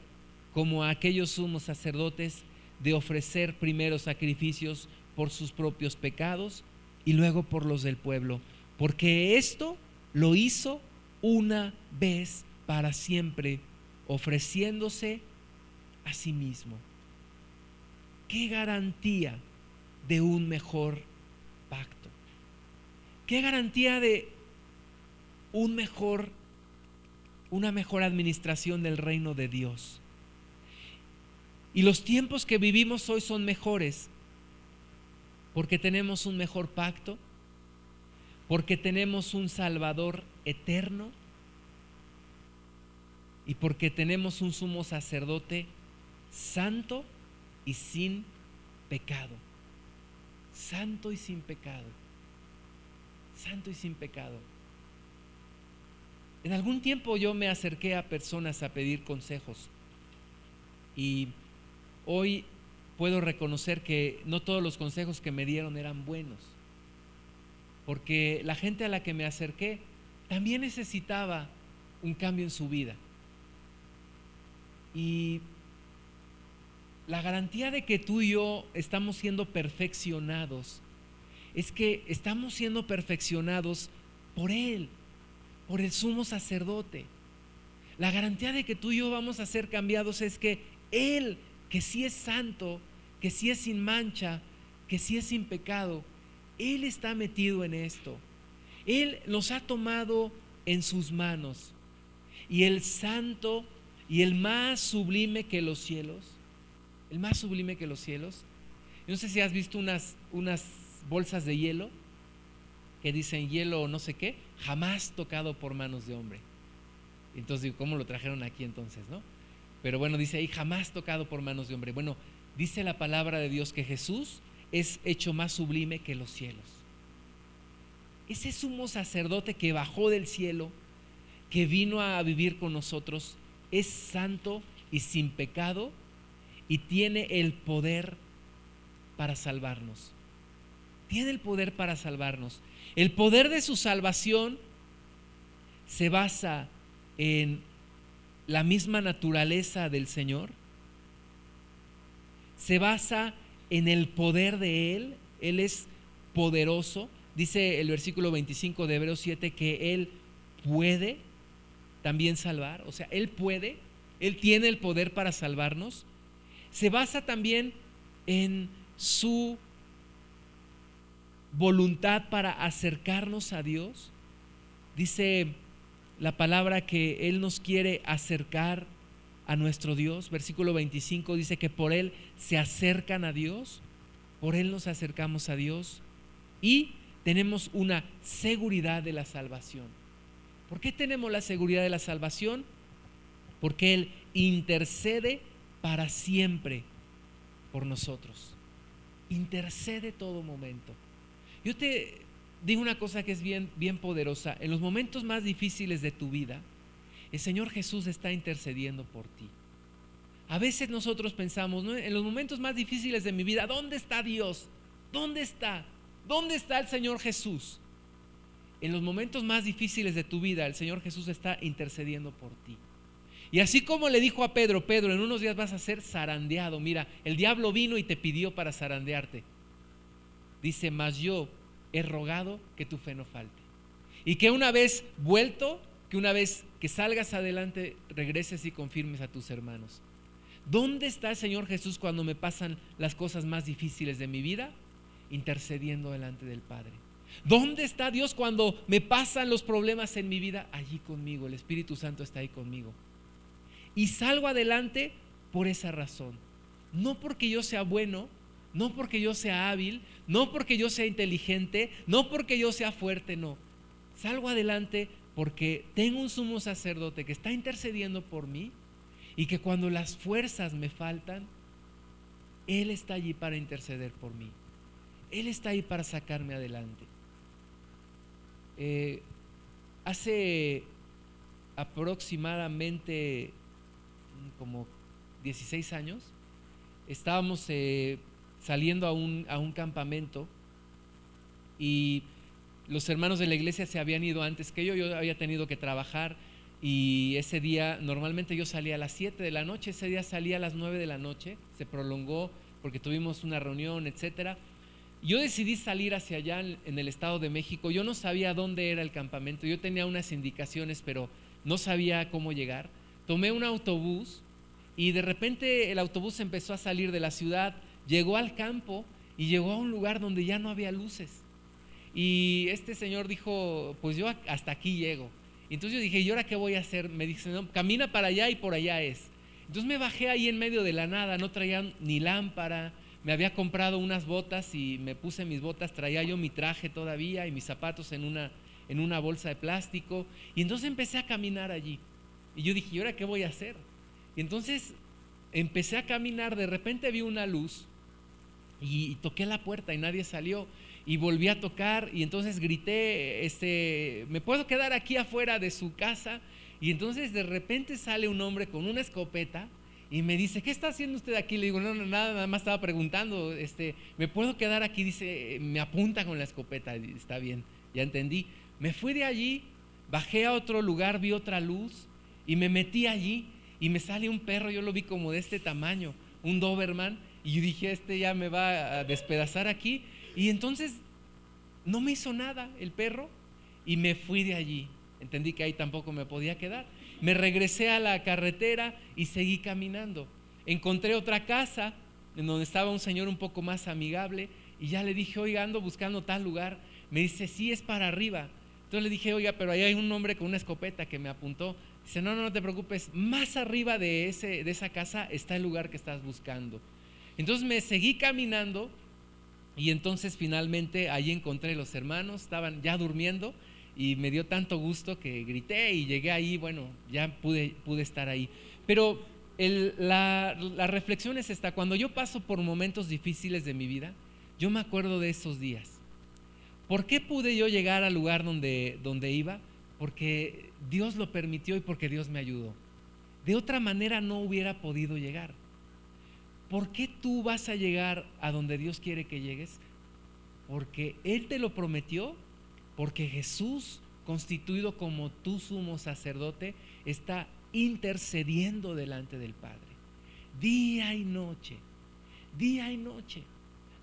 como aquellos sumos sacerdotes, de ofrecer primero sacrificios por sus propios pecados y luego por los del pueblo, porque esto lo hizo una vez para siempre, ofreciéndose a sí mismo. ¿Qué garantía de un mejor pacto? ¿Qué garantía de un mejor una mejor administración del reino de Dios? Y los tiempos que vivimos hoy son mejores porque tenemos un mejor pacto, porque tenemos un Salvador eterno y porque tenemos un sumo sacerdote santo y sin pecado. Santo y sin pecado santo y sin pecado. En algún tiempo yo me acerqué a personas a pedir consejos y hoy puedo reconocer que no todos los consejos que me dieron eran buenos, porque la gente a la que me acerqué también necesitaba un cambio en su vida. Y la garantía de que tú y yo estamos siendo perfeccionados es que estamos siendo perfeccionados por Él, por el sumo sacerdote. La garantía de que tú y yo vamos a ser cambiados es que Él, que sí es santo, que sí es sin mancha, que sí es sin pecado, Él está metido en esto. Él nos ha tomado en sus manos. Y el santo y el más sublime que los cielos, el más sublime que los cielos. No sé si has visto unas, unas bolsas de hielo que dicen hielo o no sé qué, jamás tocado por manos de hombre. Entonces digo, ¿cómo lo trajeron aquí entonces, no? Pero bueno, dice ahí, jamás tocado por manos de hombre. Bueno, dice la palabra de Dios que Jesús es hecho más sublime que los cielos. Ese sumo sacerdote que bajó del cielo, que vino a vivir con nosotros, es santo y sin pecado y tiene el poder para salvarnos. Tiene el poder para salvarnos. El poder de su salvación se basa en la misma naturaleza del Señor, se basa en el poder de Él, Él es poderoso, dice el versículo 25 de Hebreos 7 que Él puede también salvar, o sea, Él puede, Él tiene el poder para salvarnos, se basa también en su voluntad para acercarnos a Dios. Dice la palabra que Él nos quiere acercar a nuestro Dios. Versículo 25 dice que por Él se acercan a Dios, por Él nos acercamos a Dios y tenemos una seguridad de la salvación. ¿Por qué tenemos la seguridad de la salvación? Porque Él intercede para siempre por nosotros. Intercede todo momento. Yo te digo una cosa que es bien, bien poderosa. En los momentos más difíciles de tu vida, el Señor Jesús está intercediendo por ti. A veces nosotros pensamos, en los momentos más difíciles de mi vida, ¿dónde está Dios? ¿Dónde está? ¿Dónde está el Señor Jesús? En los momentos más difíciles de tu vida, el Señor Jesús está intercediendo por ti. Y así como le dijo a Pedro, Pedro, en unos días vas a ser zarandeado. Mira, el diablo vino y te pidió para zarandearte. Dice, mas yo he rogado que tu fe no falte. Y que una vez vuelto, que una vez que salgas adelante, regreses y confirmes a tus hermanos. ¿Dónde está el Señor Jesús cuando me pasan las cosas más difíciles de mi vida? Intercediendo delante del Padre. ¿Dónde está Dios cuando me pasan los problemas en mi vida? Allí conmigo, el Espíritu Santo está ahí conmigo. Y salgo adelante por esa razón. No porque yo sea bueno, no porque yo sea hábil, no porque yo sea inteligente, no porque yo sea fuerte, no. Salgo adelante porque tengo un sumo sacerdote que está intercediendo por mí y que cuando las fuerzas me faltan, Él está allí para interceder por mí. Él está ahí para sacarme adelante. Eh, hace aproximadamente como 16 años, estábamos eh, saliendo a un, a un campamento y los hermanos de la iglesia se habían ido antes que yo, yo había tenido que trabajar y ese día normalmente yo salía a las 7 de la noche, ese día salía a las 9 de la noche, se prolongó porque tuvimos una reunión, etcétera. Yo decidí salir hacia allá en el Estado de México. Yo no sabía dónde era el campamento. Yo tenía unas indicaciones, pero no sabía cómo llegar. Tomé un autobús y de repente el autobús empezó a salir de la ciudad llegó al campo y llegó a un lugar donde ya no había luces. Y este señor dijo, pues yo hasta aquí llego. Entonces yo dije, ¿y ahora qué voy a hacer? Me dice, camina para allá y por allá es. Entonces me bajé ahí en medio de la nada, no traía ni lámpara, me había comprado unas botas y me puse mis botas, traía yo mi traje todavía y mis zapatos en una, en una bolsa de plástico. Y entonces empecé a caminar allí. Y yo dije, ¿y ahora qué voy a hacer? Y entonces empecé a caminar, de repente vi una luz y, toqué la puerta y nadie salió y volví a tocar y entonces grité, este, ¿me puedo quedar aquí afuera de su casa? Y entonces de repente sale un hombre con una escopeta y me dice, ¿qué está haciendo usted aquí? Le digo, no, no, nada, nada más estaba preguntando, este, ¿me puedo quedar aquí? Dice, me apunta con la escopeta, está bien, ya entendí. Me fui de allí, bajé a otro lugar, vi otra luz y me metí allí y me sale un perro, yo lo vi como de este tamaño, un Doberman, y yo dije, este ya me va a despedazar aquí. Y entonces no me hizo nada el perro y me fui de allí. Entendí que ahí tampoco me podía quedar. Me regresé a la carretera y seguí caminando. Encontré otra casa en donde estaba un señor un poco más amigable y ya le dije, oiga, ando buscando tal lugar. Me dice, sí, es para arriba. Entonces le dije, oiga, pero ahí hay un hombre con una escopeta que me apuntó. Dice, no, no, no te preocupes, más arriba de, ese, de esa casa está el lugar que estás buscando. Entonces me seguí caminando y entonces finalmente ahí encontré los hermanos, estaban ya durmiendo y me dio tanto gusto que grité y llegué ahí, bueno, ya pude, pude estar ahí. Pero la, la reflexión es esta, cuando yo paso por momentos difíciles de mi vida, yo me acuerdo de esos días. ¿Por qué pude yo llegar al lugar donde, donde iba? Porque Dios lo permitió y porque Dios me ayudó. De otra manera no hubiera podido llegar. ¿Por qué tú vas a llegar a donde Dios quiere que llegues? Porque Él te lo prometió, porque Jesús, constituido como tu sumo sacerdote, está intercediendo delante del Padre. Día y noche, día y noche.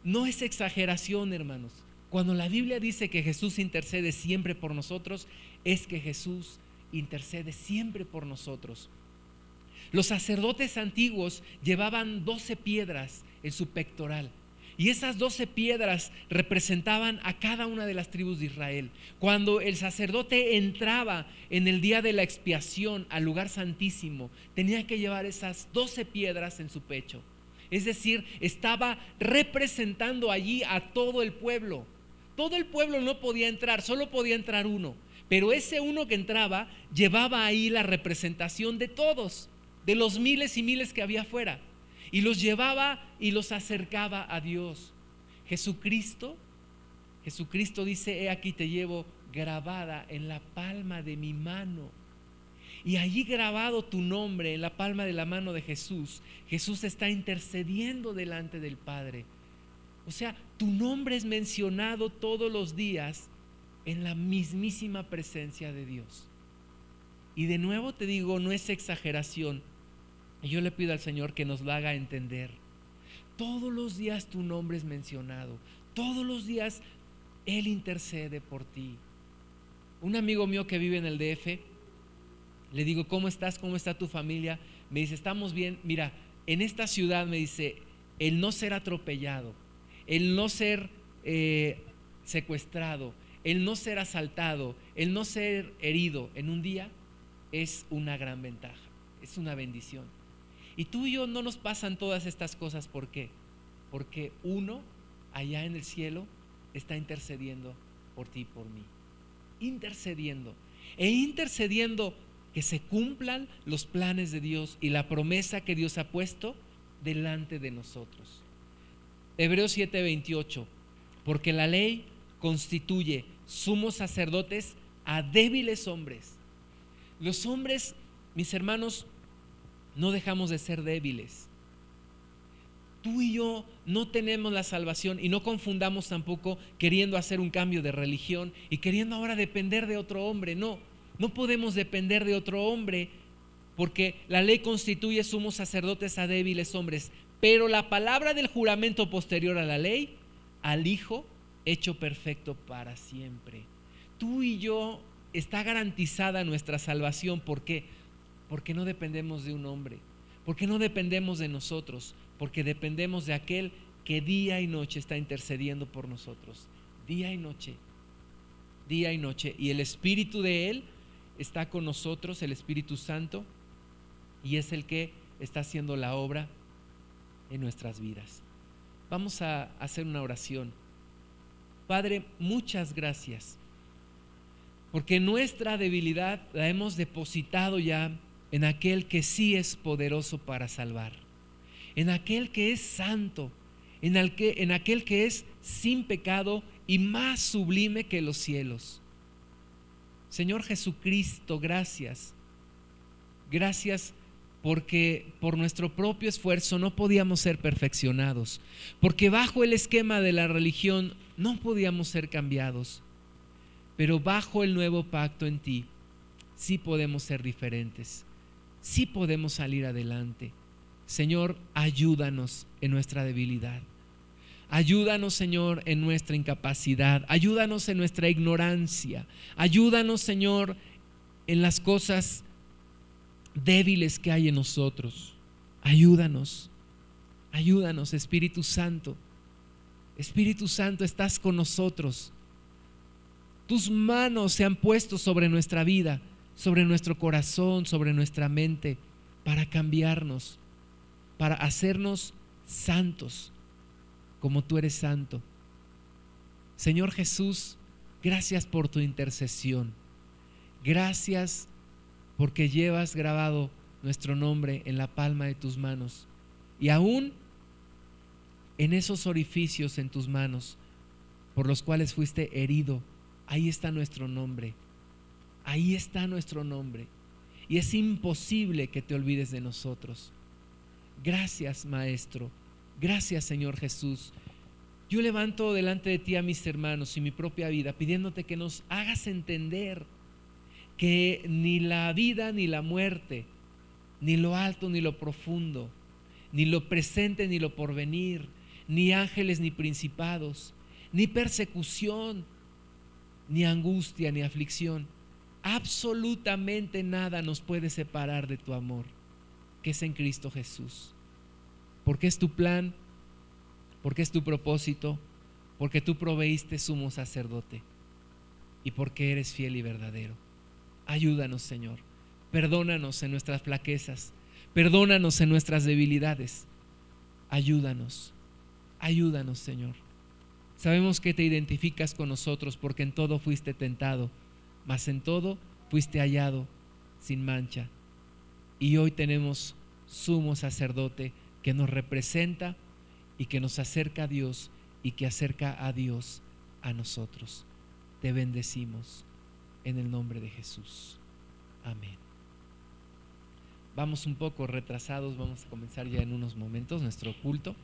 No es exageración, hermanos. Cuando la Biblia dice que Jesús intercede siempre por nosotros, es que Jesús intercede siempre por nosotros. Los sacerdotes antiguos llevaban 12 piedras en su pectoral Y esas doce piedras representaban a cada una de las tribus de Israel. Cuando el sacerdote entraba en el día de la expiación al lugar santísimo, tenía que llevar esas doce piedras en su pecho. Es decir, estaba representando allí a todo el pueblo. Todo el pueblo no podía entrar, solo podía entrar uno. Pero ese uno que entraba llevaba ahí la representación de todos, de los miles y miles que había afuera y los llevaba y los acercaba a Dios. Jesucristo, Jesucristo dice, he aquí te llevo grabada en la palma de mi mano. Y allí grabado tu nombre en la palma de la mano de Jesús, Jesús está intercediendo delante del Padre. O sea, tu nombre es mencionado todos los días en la mismísima presencia de Dios. Y de nuevo te digo, no es exageración, yo le pido al Señor que nos lo haga entender. Todos los días tu nombre es mencionado. Todos los días Él intercede por ti. Un amigo mío que vive en el DF, le digo, ¿cómo estás? ¿Cómo está tu familia? Me dice, estamos bien. Mira, en esta ciudad me dice, el no ser atropellado, el no ser eh, secuestrado, el no ser asaltado, el no ser herido en un día es una gran ventaja, es una bendición. Y tú y yo no nos pasan todas estas cosas. ¿Por qué? Porque uno allá en el cielo está intercediendo por ti y por mí. Intercediendo. E intercediendo que se cumplan los planes de Dios y la promesa que Dios ha puesto delante de nosotros. Hebreos 7:28. Porque la ley constituye sumos sacerdotes a débiles hombres. Los hombres, mis hermanos, no dejamos de ser débiles. Tú y yo no tenemos la salvación y no confundamos tampoco queriendo hacer un cambio de religión y queriendo ahora depender de otro hombre. No, no podemos depender de otro hombre porque la ley constituye sumos sacerdotes a débiles hombres. Pero la palabra del juramento posterior a la ley, al Hijo hecho perfecto para siempre. Tú y yo está garantizada nuestra salvación. ¿Por qué? Porque no dependemos de un hombre, porque no dependemos de nosotros, porque dependemos de aquel que día y noche está intercediendo por nosotros. Día y noche, día y noche. Y el Espíritu de Él está con nosotros, el Espíritu Santo, y es el que está haciendo la obra en nuestras vidas. Vamos a hacer una oración. Padre, muchas gracias, porque nuestra debilidad la hemos depositado ya en aquel que sí es poderoso para salvar, en aquel que es santo, en, que, en aquel que es sin pecado y más sublime que los cielos. Señor Jesucristo, gracias. Gracias porque por nuestro propio esfuerzo no podíamos ser perfeccionados, porque bajo el esquema de la religión no podíamos ser cambiados, pero bajo el nuevo pacto en ti sí podemos ser diferentes sí podemos salir adelante. Señor, ayúdanos en nuestra debilidad. Ayúdanos, Señor, en nuestra incapacidad. Ayúdanos en nuestra ignorancia. Ayúdanos, Señor, en las cosas débiles que hay en nosotros. Ayúdanos. Ayúdanos, Espíritu Santo. Espíritu Santo, estás con nosotros. Tus manos se han puesto sobre nuestra vida sobre nuestro corazón, sobre nuestra mente, para cambiarnos, para hacernos santos, como tú eres santo. Señor Jesús, gracias por tu intercesión. Gracias porque llevas grabado nuestro nombre en la palma de tus manos. Y aún en esos orificios en tus manos por los cuales fuiste herido, ahí está nuestro nombre. Ahí está nuestro nombre. Y es imposible que te olvides de nosotros. Gracias, Maestro. Gracias, Señor Jesús. Yo levanto delante de ti a mis hermanos y mi propia vida, pidiéndote que nos hagas entender que ni la vida ni la muerte, ni lo alto ni lo profundo, ni lo presente ni lo porvenir, ni ángeles ni principados, ni persecución, ni angustia ni aflicción absolutamente nada nos puede separar de tu amor, que es en Cristo Jesús. Porque es tu plan, porque es tu propósito, porque tú proveíste sumo sacerdote y porque eres fiel y verdadero. Ayúdanos, Señor. Perdónanos en nuestras flaquezas. Perdónanos en nuestras debilidades. Ayúdanos. Ayúdanos, Señor. Sabemos que te identificas con nosotros porque en todo fuiste tentado, mas en todo fuiste hallado sin mancha. Y hoy tenemos sumo sacerdote que nos representa y que nos acerca a Dios y que acerca a Dios a nosotros. Te bendecimos en el nombre de Jesús. Amén. Vamos un poco retrasados, vamos a comenzar ya en unos momentos nuestro culto.